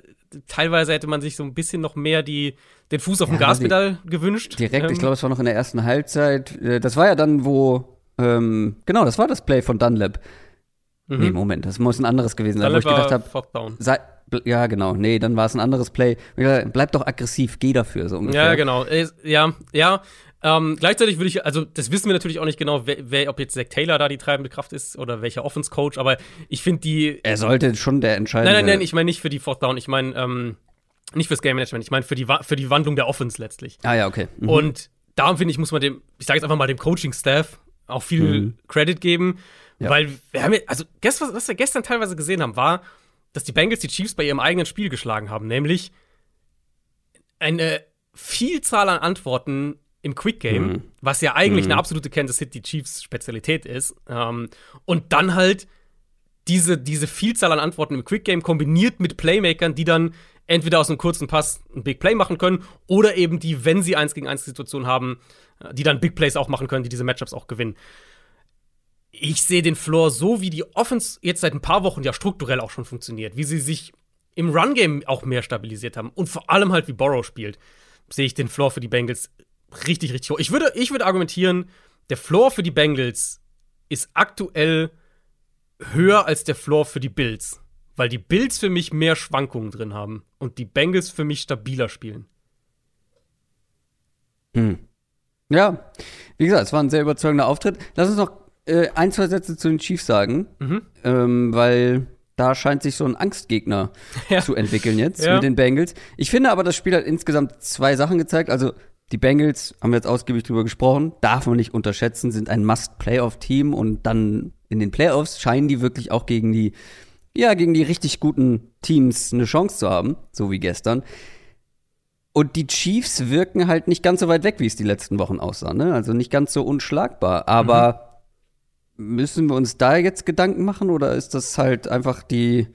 C: teilweise hätte man sich so ein bisschen noch mehr die, den Fuß auf dem ja, Gaspedal gewünscht.
B: Direkt, ähm, ich glaube, es war noch in der ersten Halbzeit. Äh, das war ja dann, wo, ähm, genau, das war das Play von Dunlap. Mhm. Nee, Moment, das muss ein anderes gewesen sein, Dunlap wo ich gedacht habe, ja, genau. Nee, dann war es ein anderes Play. Bleib doch aggressiv, geh dafür, so ungefähr.
C: Ja, genau. Ja, ja. Ähm, gleichzeitig würde ich, also das wissen wir natürlich auch nicht genau, wer, wer, ob jetzt Zach Taylor da die treibende Kraft ist oder welcher Offense-Coach, aber ich finde die.
B: Er sollte schon der entscheidende.
C: Nein, nein, nein, ich meine nicht für die Fourth Down, ich meine ähm, nicht fürs Game Management, ich meine für die, für die Wandlung der Offense letztlich.
B: Ah ja, okay.
C: Mhm. Und darum finde ich, muss man dem, ich sage jetzt einfach mal dem Coaching-Staff auch viel mhm. Credit geben, ja. weil wir haben ja, also gestern, was wir gestern teilweise gesehen haben, war, dass die Bengals die Chiefs bei ihrem eigenen Spiel geschlagen haben, nämlich eine Vielzahl an Antworten im Quick Game, mhm. was ja eigentlich mhm. eine absolute Kansas City Chiefs Spezialität ist. Ähm, und dann halt diese, diese Vielzahl an Antworten im Quick Game kombiniert mit Playmakern, die dann entweder aus einem kurzen Pass ein Big Play machen können oder eben die, wenn sie eins gegen eins Situation haben, äh, die dann Big Plays auch machen können, die diese Matchups auch gewinnen. Ich sehe den Floor so, wie die Offense jetzt seit ein paar Wochen ja strukturell auch schon funktioniert, wie sie sich im Run-Game auch mehr stabilisiert haben und vor allem halt wie Borrow spielt, sehe ich den Floor für die Bengals richtig, richtig hoch. Ich würde, ich würde argumentieren, der Floor für die Bengals ist aktuell höher als der Floor für die Bills. Weil die Bills für mich mehr Schwankungen drin haben und die Bengals für mich stabiler spielen.
B: Hm. Ja, wie gesagt, es war ein sehr überzeugender Auftritt. Lass uns noch äh, ein, zwei Sätze zu den Chiefs sagen, mhm. ähm, weil da scheint sich so ein Angstgegner [LAUGHS] ja. zu entwickeln jetzt ja. mit den Bengals. Ich finde aber, das Spiel hat insgesamt zwei Sachen gezeigt. Also die Bengals, haben wir jetzt ausgiebig drüber gesprochen, darf man nicht unterschätzen, sind ein Must-Playoff-Team und dann in den Playoffs scheinen die wirklich auch gegen die, ja, gegen die richtig guten Teams eine Chance zu haben, so wie gestern. Und die Chiefs wirken halt nicht ganz so weit weg, wie es die letzten Wochen aussah, ne? Also nicht ganz so unschlagbar. Aber mhm. müssen wir uns da jetzt Gedanken machen oder ist das halt einfach die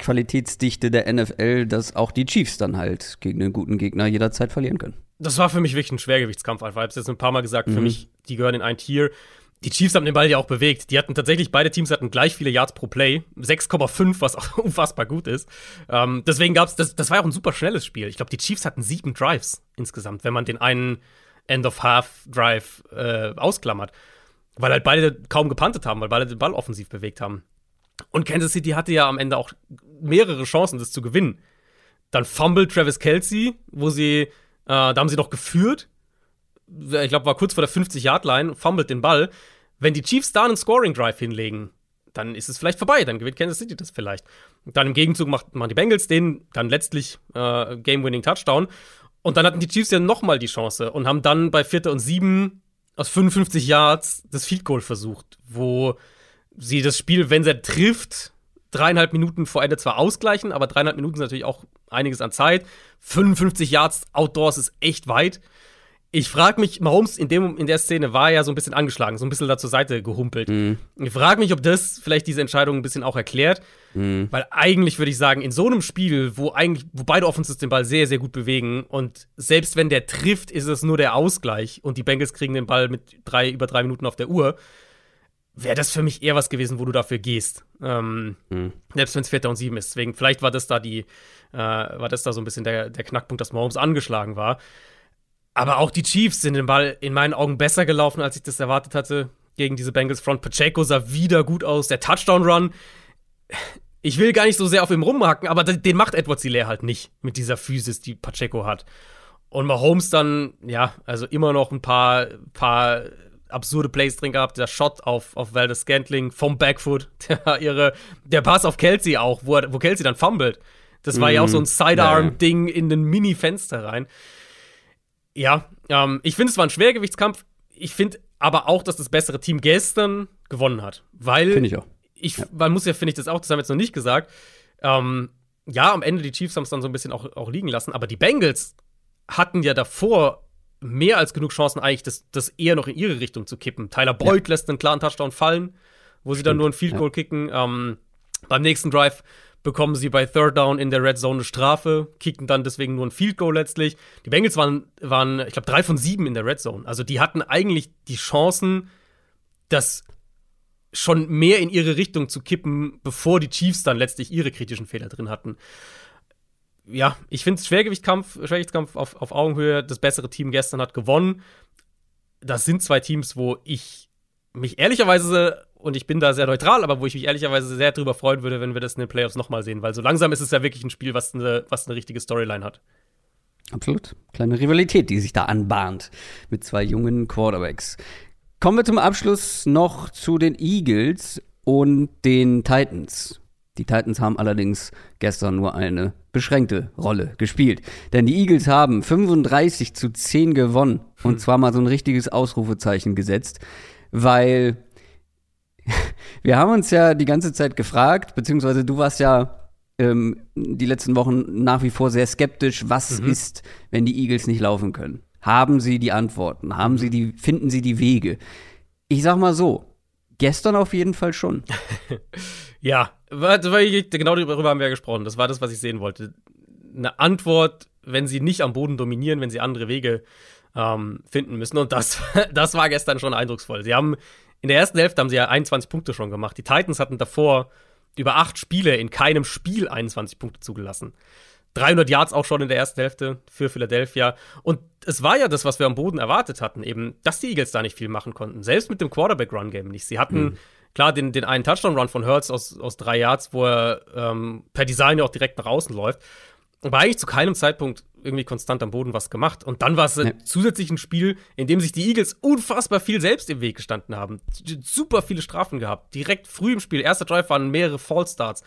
B: Qualitätsdichte der NFL, dass auch die Chiefs dann halt gegen einen guten Gegner jederzeit verlieren können?
C: Das war für mich wirklich ein Schwergewichtskampf einfach. Ich habe es jetzt ein paar Mal gesagt, mhm. für mich, die gehören in ein Tier. Die Chiefs haben den Ball ja auch bewegt. Die hatten tatsächlich, beide Teams hatten gleich viele Yards pro Play. 6,5, was [LAUGHS] auch unfassbar gut ist. Ähm, deswegen gab es, das, das war auch ein super schnelles Spiel. Ich glaube, die Chiefs hatten sieben Drives insgesamt, wenn man den einen End-of-Half-Drive äh, ausklammert. Weil halt beide kaum gepantet haben, weil beide den Ball offensiv bewegt haben. Und Kansas City hatte ja am Ende auch mehrere Chancen, das zu gewinnen. Dann fumbled Travis Kelsey, wo sie, da haben sie noch geführt ich glaube, war kurz vor der 50-Yard-Line, fummelt den Ball. Wenn die Chiefs da einen Scoring-Drive hinlegen, dann ist es vielleicht vorbei, dann gewinnt Kansas City das vielleicht. Und dann im Gegenzug macht, machen die Bengals den dann letztlich äh, Game-Winning-Touchdown. Und dann hatten die Chiefs ja nochmal die Chance und haben dann bei Vierter und Sieben aus 55 Yards das Field Goal versucht, wo sie das Spiel, wenn sie trifft, dreieinhalb Minuten vor Ende zwar ausgleichen, aber dreieinhalb Minuten ist natürlich auch einiges an Zeit. 55 Yards Outdoors ist echt weit ich frage mich, Mahomes in, dem, in der Szene war ja so ein bisschen angeschlagen, so ein bisschen da zur Seite gehumpelt. Mhm. Ich frage mich, ob das vielleicht diese Entscheidung ein bisschen auch erklärt. Mhm. Weil eigentlich würde ich sagen, in so einem Spiel, wo eigentlich, wo beide Offenses den Ball sehr, sehr gut bewegen und selbst wenn der trifft, ist es nur der Ausgleich und die Bengals kriegen den Ball mit drei, über drei Minuten auf der Uhr, wäre das für mich eher was gewesen, wo du dafür gehst. Ähm, mhm. Selbst wenn es Vierter und Sieben ist. Deswegen, vielleicht war das da die, äh, war das da so ein bisschen der, der Knackpunkt, dass Mahomes angeschlagen war. Aber auch die Chiefs sind den Ball in meinen Augen besser gelaufen, als ich das erwartet hatte gegen diese Bengals Front. Pacheco sah wieder gut aus. Der Touchdown-Run. Ich will gar nicht so sehr auf ihm rumhacken, aber den macht Edward Hilaire halt nicht mit dieser Physis, die Pacheco hat. Und Mahomes dann, ja, also immer noch ein paar, paar absurde Plays drin gehabt. Der Shot auf, auf Valdez Scantling vom Backfoot, [LAUGHS] der, ihre, der Pass auf Kelsey auch, wo, er, wo Kelsey dann fummelt. Das war mm, ja auch so ein mhm. Sidearm-Ding in den Mini-Fenster rein. Ja, ähm, ich finde, es war ein Schwergewichtskampf. Ich finde aber auch, dass das bessere Team gestern gewonnen hat. Weil.
B: Finde ich auch.
C: Ich, ja. Man muss ja, finde ich, das auch, das haben wir jetzt noch nicht gesagt. Ähm, ja, am Ende die Chiefs haben es dann so ein bisschen auch, auch liegen lassen, aber die Bengals hatten ja davor mehr als genug Chancen, eigentlich das, das eher noch in ihre Richtung zu kippen. Tyler Boyd ja. lässt einen klaren Touchdown fallen, wo sie Stimmt. dann nur ein Field Goal ja. kicken. Ähm, beim nächsten Drive bekommen sie bei Third Down in der Red Zone eine Strafe, kicken dann deswegen nur ein Field Goal letztlich. Die Bengals waren, waren ich glaube, drei von sieben in der Red Zone. Also die hatten eigentlich die Chancen, das schon mehr in ihre Richtung zu kippen, bevor die Chiefs dann letztlich ihre kritischen Fehler drin hatten. Ja, ich finde es Schwergewichtskampf, Schwergewichtskampf auf, auf Augenhöhe. Das bessere Team gestern hat gewonnen. Das sind zwei Teams, wo ich mich ehrlicherweise und ich bin da sehr neutral, aber wo ich mich ehrlicherweise sehr drüber freuen würde, wenn wir das in den Playoffs nochmal sehen, weil so langsam ist es ja wirklich ein Spiel, was eine, was eine richtige Storyline hat.
B: Absolut. Kleine Rivalität, die sich da anbahnt mit zwei jungen Quarterbacks. Kommen wir zum Abschluss noch zu den Eagles und den Titans. Die Titans haben allerdings gestern nur eine beschränkte Rolle gespielt. Denn die Eagles haben 35 zu 10 gewonnen und hm. zwar mal so ein richtiges Ausrufezeichen gesetzt, weil [LAUGHS] wir haben uns ja die ganze Zeit gefragt, beziehungsweise du warst ja ähm, die letzten Wochen nach wie vor sehr skeptisch, was mhm. ist, wenn die Eagles nicht laufen können. haben sie die Antworten, haben sie die, finden sie die Wege. Ich sag mal so, gestern auf jeden Fall schon. [LAUGHS]
C: ja, genau darüber haben wir ja gesprochen. Das war das, was ich sehen wollte. Eine Antwort, wenn sie nicht am Boden dominieren, wenn sie andere Wege ähm, finden müssen. Und das, [LAUGHS] das war gestern schon eindrucksvoll. Sie haben in der ersten Hälfte haben sie ja 21 Punkte schon gemacht. Die Titans hatten davor über acht Spiele in keinem Spiel 21 Punkte zugelassen. 300 Yards auch schon in der ersten Hälfte für Philadelphia. Und es war ja das, was wir am Boden erwartet hatten, eben, dass die Eagles da nicht viel machen konnten. Selbst mit dem Quarterback-Run-Game nicht. Sie hatten mhm. Klar den, den einen Touchdown-Run von Hurts aus, aus drei Yards, wo er ähm, per Design ja auch direkt nach außen läuft. Aber eigentlich zu keinem Zeitpunkt irgendwie konstant am Boden was gemacht. Und dann war es ja. zusätzlich ein Spiel, in dem sich die Eagles unfassbar viel selbst im Weg gestanden haben. Super viele Strafen gehabt. Direkt früh im Spiel. Erster Drive waren mehrere Fallstarts.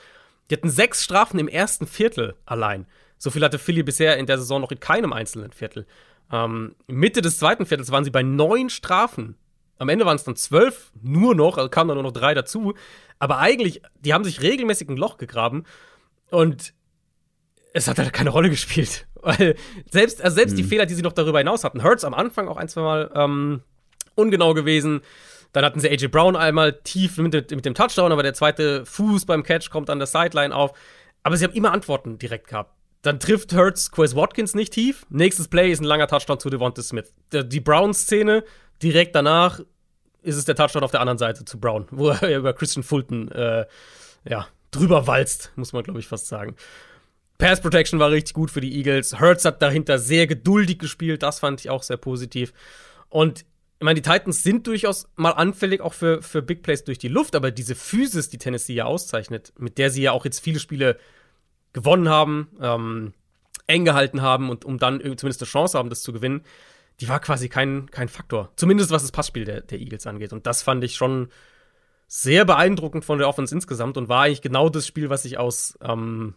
C: Die hatten sechs Strafen im ersten Viertel allein. So viel hatte Philly bisher in der Saison noch in keinem einzelnen Viertel. Ähm, Mitte des zweiten Viertels waren sie bei neun Strafen. Am Ende waren es dann zwölf, nur noch, also kamen dann nur noch drei dazu. Aber eigentlich, die haben sich regelmäßig ein Loch gegraben. Und es hat halt keine Rolle gespielt. [LAUGHS] Weil selbst, also selbst mhm. die Fehler, die sie noch darüber hinaus hatten, Hurts am Anfang auch ein, zwei Mal ähm, ungenau gewesen. Dann hatten sie AJ Brown einmal tief mit, mit, dem Touchdown, aber der zweite Fuß beim Catch kommt an der Sideline auf. Aber sie haben immer Antworten direkt gehabt. Dann trifft Hurts Quez Watkins nicht tief. Nächstes Play ist ein langer Touchdown zu Devonta Smith. Die Brown-Szene, direkt danach ist es der Touchdown auf der anderen Seite zu Brown, wo er [LAUGHS] über Christian Fulton äh, ja, drüber walzt, muss man, glaube ich, fast sagen. Pass Protection war richtig gut für die Eagles. Hurts hat dahinter sehr geduldig gespielt. Das fand ich auch sehr positiv. Und ich meine, die Titans sind durchaus mal anfällig auch für, für Big Plays durch die Luft, aber diese Physis, die Tennessee ja auszeichnet, mit der sie ja auch jetzt viele Spiele gewonnen haben, ähm, eng gehalten haben und um dann zumindest eine Chance haben, das zu gewinnen, die war quasi kein, kein Faktor. Zumindest was das Passspiel der, der Eagles angeht. Und das fand ich schon sehr beeindruckend von der Offense insgesamt und war eigentlich genau das Spiel, was ich aus ähm,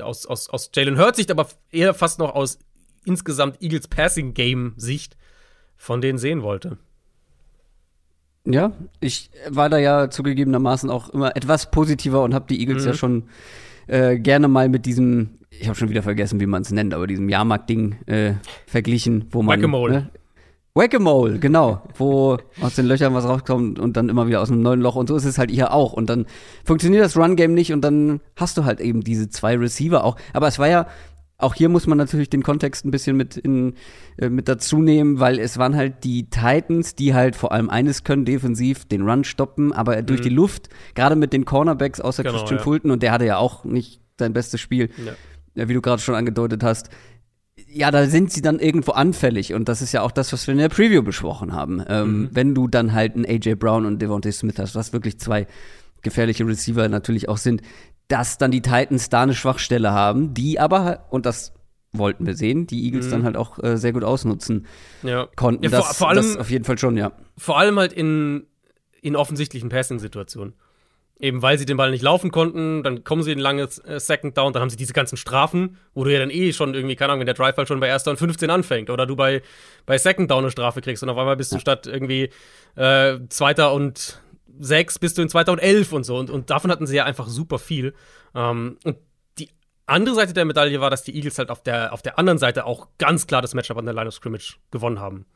C: aus, aus, aus Jalen Hurts Sicht, aber eher fast noch aus insgesamt Eagles Passing Game Sicht von denen sehen wollte.
B: Ja, ich war da ja zugegebenermaßen auch immer etwas positiver und habe die Eagles mhm. ja schon äh, gerne mal mit diesem, ich habe schon wieder vergessen, wie man es nennt, aber diesem Jahrmarkt-Ding äh, verglichen, wo man ne, Whack-a-Mole, genau, wo aus den Löchern was rauskommt und dann immer wieder aus einem neuen Loch. Und so ist es halt hier auch. Und dann funktioniert das Run-Game nicht und dann hast du halt eben diese zwei Receiver auch. Aber es war ja, auch hier muss man natürlich den Kontext ein bisschen mit, in, äh, mit dazu nehmen, weil es waren halt die Titans, die halt vor allem eines können, defensiv den Run stoppen, aber mhm. durch die Luft, gerade mit den Cornerbacks außer genau, Christian ja. Fulton und der hatte ja auch nicht sein bestes Spiel, ja. wie du gerade schon angedeutet hast, ja, da sind sie dann irgendwo anfällig und das ist ja auch das, was wir in der Preview besprochen haben. Ähm, mhm. Wenn du dann halt einen AJ Brown und Devontae Smith hast, was wirklich zwei gefährliche Receiver natürlich auch sind, dass dann die Titans da eine Schwachstelle haben, die aber, und das wollten wir sehen, die Eagles mhm. dann halt auch äh, sehr gut ausnutzen ja. konnten. Ja, vor, das, vor allem, das auf jeden Fall schon, ja.
C: Vor allem halt in, in offensichtlichen Passing-Situationen. Eben weil sie den Ball nicht laufen konnten, dann kommen sie in langes äh, Second Down, dann haben sie diese ganzen Strafen, wo du ja dann eh schon irgendwie, keine Ahnung, wenn der Drive halt schon bei erster und 15 anfängt oder du bei, bei Second Down eine Strafe kriegst und auf einmal bist du statt irgendwie äh, zweiter und sechs bist du in zweiter und elf und so und, und davon hatten sie ja einfach super viel. Ähm, und die andere Seite der Medaille war, dass die Eagles halt auf der, auf der anderen Seite auch ganz klar das Matchup an der Line of Scrimmage gewonnen haben.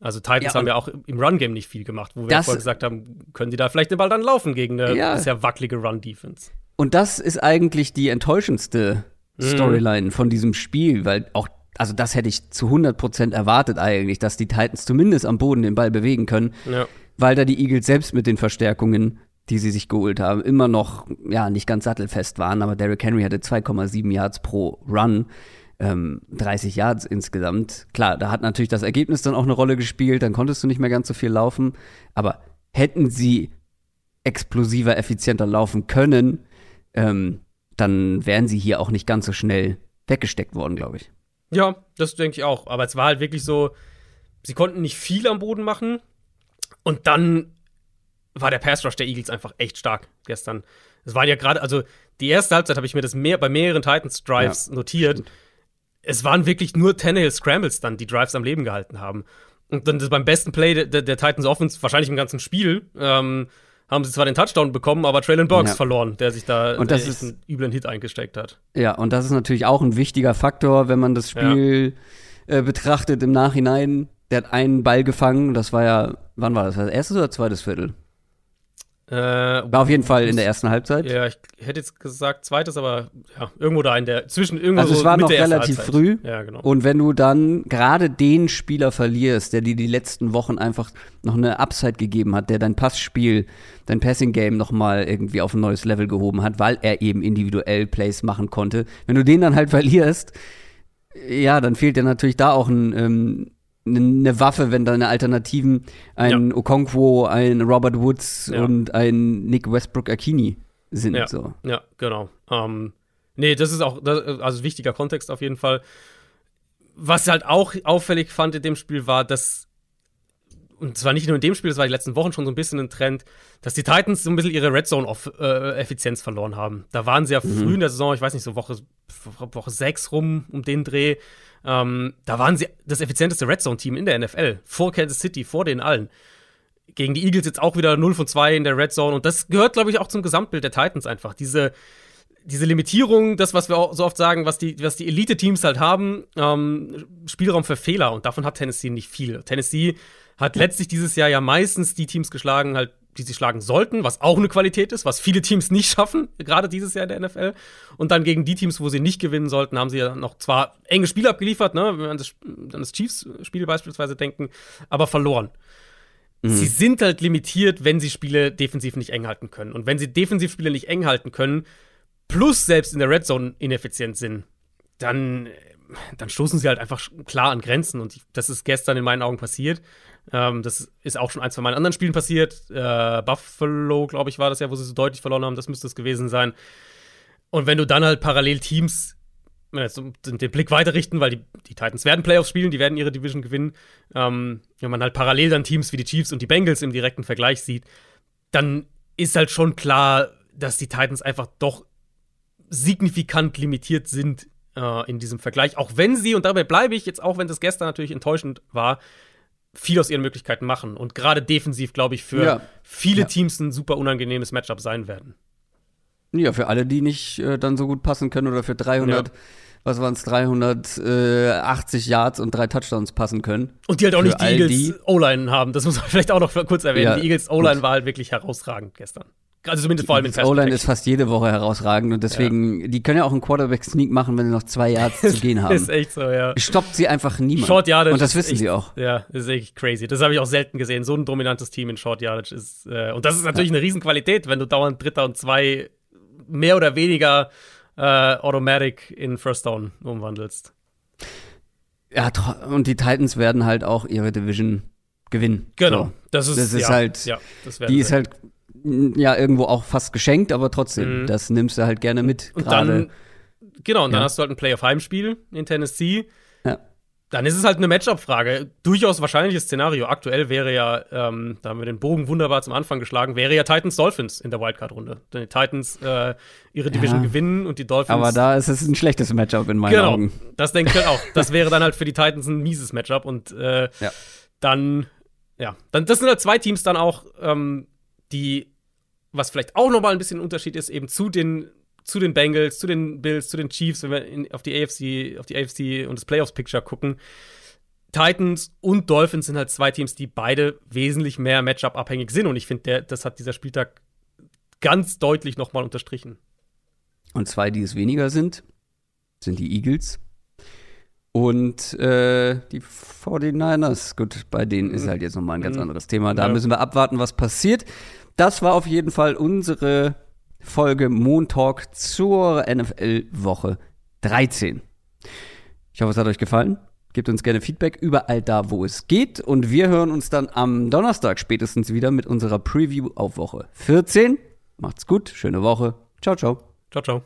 C: Also Titans ja, haben ja auch im Run-Game nicht viel gemacht, wo wir das, vorher gesagt haben, können die da vielleicht den Ball dann laufen gegen eine ja. sehr wackelige Run-Defense.
B: Und das ist eigentlich die enttäuschendste mhm. Storyline mm. von diesem Spiel, weil auch, also das hätte ich zu 100% erwartet eigentlich, dass die Titans zumindest am Boden den Ball bewegen können, ja. weil da die Eagles selbst mit den Verstärkungen die sie sich geholt haben, immer noch ja nicht ganz sattelfest waren, aber Derrick Henry hatte 2,7 Yards pro Run ähm, 30 Yards insgesamt. Klar, da hat natürlich das Ergebnis dann auch eine Rolle gespielt, dann konntest du nicht mehr ganz so viel laufen. Aber hätten sie explosiver, effizienter laufen können, ähm, dann wären sie hier auch nicht ganz so schnell weggesteckt worden, glaube ich.
C: Ja, das denke ich auch. Aber es war halt wirklich so, sie konnten nicht viel am Boden machen. Und dann war der Pass Rush der Eagles einfach echt stark gestern. Es waren ja gerade, also die erste Halbzeit habe ich mir das mehr, bei mehreren Titans Drives ja, notiert. Stimmt es waren wirklich nur Tannehill Scrambles dann, die Drives am Leben gehalten haben. Und dann beim besten Play der, der, der Titans Offense, wahrscheinlich im ganzen Spiel, ähm, haben sie zwar den Touchdown bekommen, aber Traylon Burks ja. verloren, der sich da
B: und das ist,
C: einen üblen Hit eingesteckt hat.
B: Ja, und das ist natürlich auch ein wichtiger Faktor, wenn man das Spiel äh, betrachtet im Nachhinein. Der hat einen Ball gefangen, das war ja, wann war das? das erstes oder zweites Viertel? Äh, War auf jeden Fall in der ersten Halbzeit.
C: Ja, ich hätte jetzt gesagt zweites, aber ja, irgendwo da in der zwischen irgendwo
B: Also es
C: so
B: war noch relativ
C: Halbzeit.
B: früh.
C: Ja, genau.
B: Und wenn du dann gerade den Spieler verlierst, der dir die letzten Wochen einfach noch eine Upside gegeben hat, der dein Passspiel, dein Passing-Game noch mal irgendwie auf ein neues Level gehoben hat, weil er eben individuell Plays machen konnte. Wenn du den dann halt verlierst, ja, dann fehlt dir natürlich da auch ein ähm, eine Waffe, wenn deine Alternativen ein
C: Ja.
B: Okonkwo, ein Robert Woods
C: Ja.
B: und ein Nick Westbrook Akini sind.
C: Ja.
B: So.
C: Ja, genau. Ähm, nee, das ist auch, das, also wichtiger Kontext auf jeden Fall. Was halt auch auffällig fand in dem Spiel war, dass, und zwar nicht nur in dem Spiel, das war die letzten Wochen schon so ein bisschen ein Trend, dass die Titans so ein bisschen ihre Red Zone-Effizienz verloren haben. Da waren sie ja früh in der Saison, ich weiß nicht, so Woche, Woche 6 rum, um den Dreh. Ähm, da waren sie das effizienteste Red Zone-Team in der NFL, vor Kansas City, vor den allen gegen die Eagles jetzt auch wieder 0 von 2 in der Red Zone. Und das gehört, glaube ich, auch zum Gesamtbild der Titans einfach. Diese, diese Limitierung, das, was wir auch so oft sagen, was die, was die Elite-Teams halt haben, ähm, Spielraum für Fehler. Und davon hat Tennessee nicht viel. Tennessee hat letztlich dieses Jahr ja meistens die Teams geschlagen, halt, die sie schlagen sollten, was auch eine Qualität ist, was viele Teams nicht schaffen, gerade dieses Jahr in der NFL. Und dann gegen die Teams, wo sie nicht gewinnen sollten, haben sie ja noch zwar enge Spiele abgeliefert, ne, wenn wir an das, das Chiefs-Spiel beispielsweise denken, aber verloren sie sind halt limitiert, wenn sie Spiele defensiv nicht eng halten können. Und wenn sie Defensivspiele nicht eng halten können, plus selbst in der Red Zone ineffizient sind, dann, dann stoßen sie halt einfach klar an Grenzen. Und das ist gestern in meinen Augen passiert. Ähm, das ist auch schon ein, zwei Mal in anderen Spielen passiert. Äh, Buffalo, glaube ich, war das ja, wo sie so deutlich verloren haben. Das müsste es gewesen sein. Und wenn du dann halt parallel Teams wenn jetzt den Blick weiterrichten, weil die, die Titans werden Playoffs spielen, die werden ihre Division gewinnen. Ähm, wenn man halt parallel dann Teams wie die Chiefs und die Bengals im direkten Vergleich sieht, dann ist halt schon klar, dass die Titans einfach doch signifikant limitiert sind äh, in diesem Vergleich. Auch wenn sie, und dabei bleibe ich jetzt, auch wenn das gestern natürlich enttäuschend war, viel aus ihren Möglichkeiten machen. Und gerade defensiv, glaube ich, für
B: Ja.
C: viele
B: Ja.
C: Teams ein super unangenehmes Matchup sein werden.
B: Ja, für alle, die nicht äh, dann so gut passen können oder für 300,
C: Ja.
B: was waren es, 380 Yards und drei Touchdowns passen können.
C: Und die halt auch
B: Für
C: nicht die Eagles O-Line haben. Das muss man [LAUGHS] vielleicht auch noch kurz erwähnen. Die Eagles O-Line war halt wirklich herausragend gestern. Also zumindest vor allem in
B: O-Line ist fast jede Woche herausragend und deswegen, die können ja auch einen Quarterback-Sneak machen, wenn sie noch zwei Yards [LAUGHS] zu gehen haben.
C: Ist echt so, ja.
B: Stoppt sie einfach niemand.
C: Short Yardage.
B: und das wissen
C: echt,
B: sie auch.
C: Ja, ist echt crazy. Das habe ich auch selten gesehen. So ein dominantes Team in Short Yardage ist. Äh, und das ist natürlich eine Riesenqualität, wenn du dauernd Dritter und zwei mehr oder weniger äh, Automatic in First Down umwandelst.
B: Ja, und die Titans werden halt auch ihre Division gewinnen.
C: Genau.
B: So.
C: Das ist,
B: Das ist
C: ja,
B: halt-
C: Ja, das werden
B: Die ist halt ja irgendwo auch fast geschenkt, aber trotzdem,
C: Mhm.
B: das nimmst du halt gerne mit.
C: Und
B: gerade.
C: dann, genau, und dann
B: Ja.
C: hast du halt ein Playoff-Heimspiel in Tennessee.
B: Ja.
C: Dann ist es halt eine Matchup-Frage. Durchaus wahrscheinliches Szenario. Aktuell wäre ja, ähm, da haben wir den Bogen wunderbar zum Anfang geschlagen, wäre ja Titans Dolphins in der Wildcard-Runde. Denn die Titans äh, ihre Division
B: Ja.
C: gewinnen und die Dolphins.
B: aber da ist es ein schlechtes Matchup in meinen
C: genau,
B: Augen.
C: das denke ich halt auch. Das [LAUGHS] wäre dann halt für die Titans ein mieses Matchup und äh, dann, ja, dann, das sind halt zwei Teams dann auch, ähm, die, was vielleicht auch nochmal ein bisschen ein Unterschied ist, eben zu den zu den Bengals, zu den Bills, zu den Chiefs, wenn wir in, auf die AFC, auf die AFC und das Playoffs-Picture gucken. Titans und Dolphins sind halt zwei Teams, die beide wesentlich mehr Matchup-abhängig sind. Und ich finde, das hat dieser Spieltag ganz deutlich nochmal unterstrichen.
B: Und zwei, die es weniger sind, sind die Eagles und äh, die 49ers. Gut, bei denen ist halt jetzt nochmal ein ganz
C: Mhm.
B: anderes Thema. Da
C: Ja.
B: müssen wir abwarten, was passiert. Das war auf jeden Fall unsere Folge Moon Talk zur NFL-Woche 13. Ich hoffe, es hat euch gefallen. Gebt uns gerne Feedback überall da, wo es geht. Und wir hören uns dann am Donnerstag spätestens wieder mit unserer Preview auf Woche 14. Macht's gut, schöne Woche. Ciao, ciao.
C: Ciao, ciao.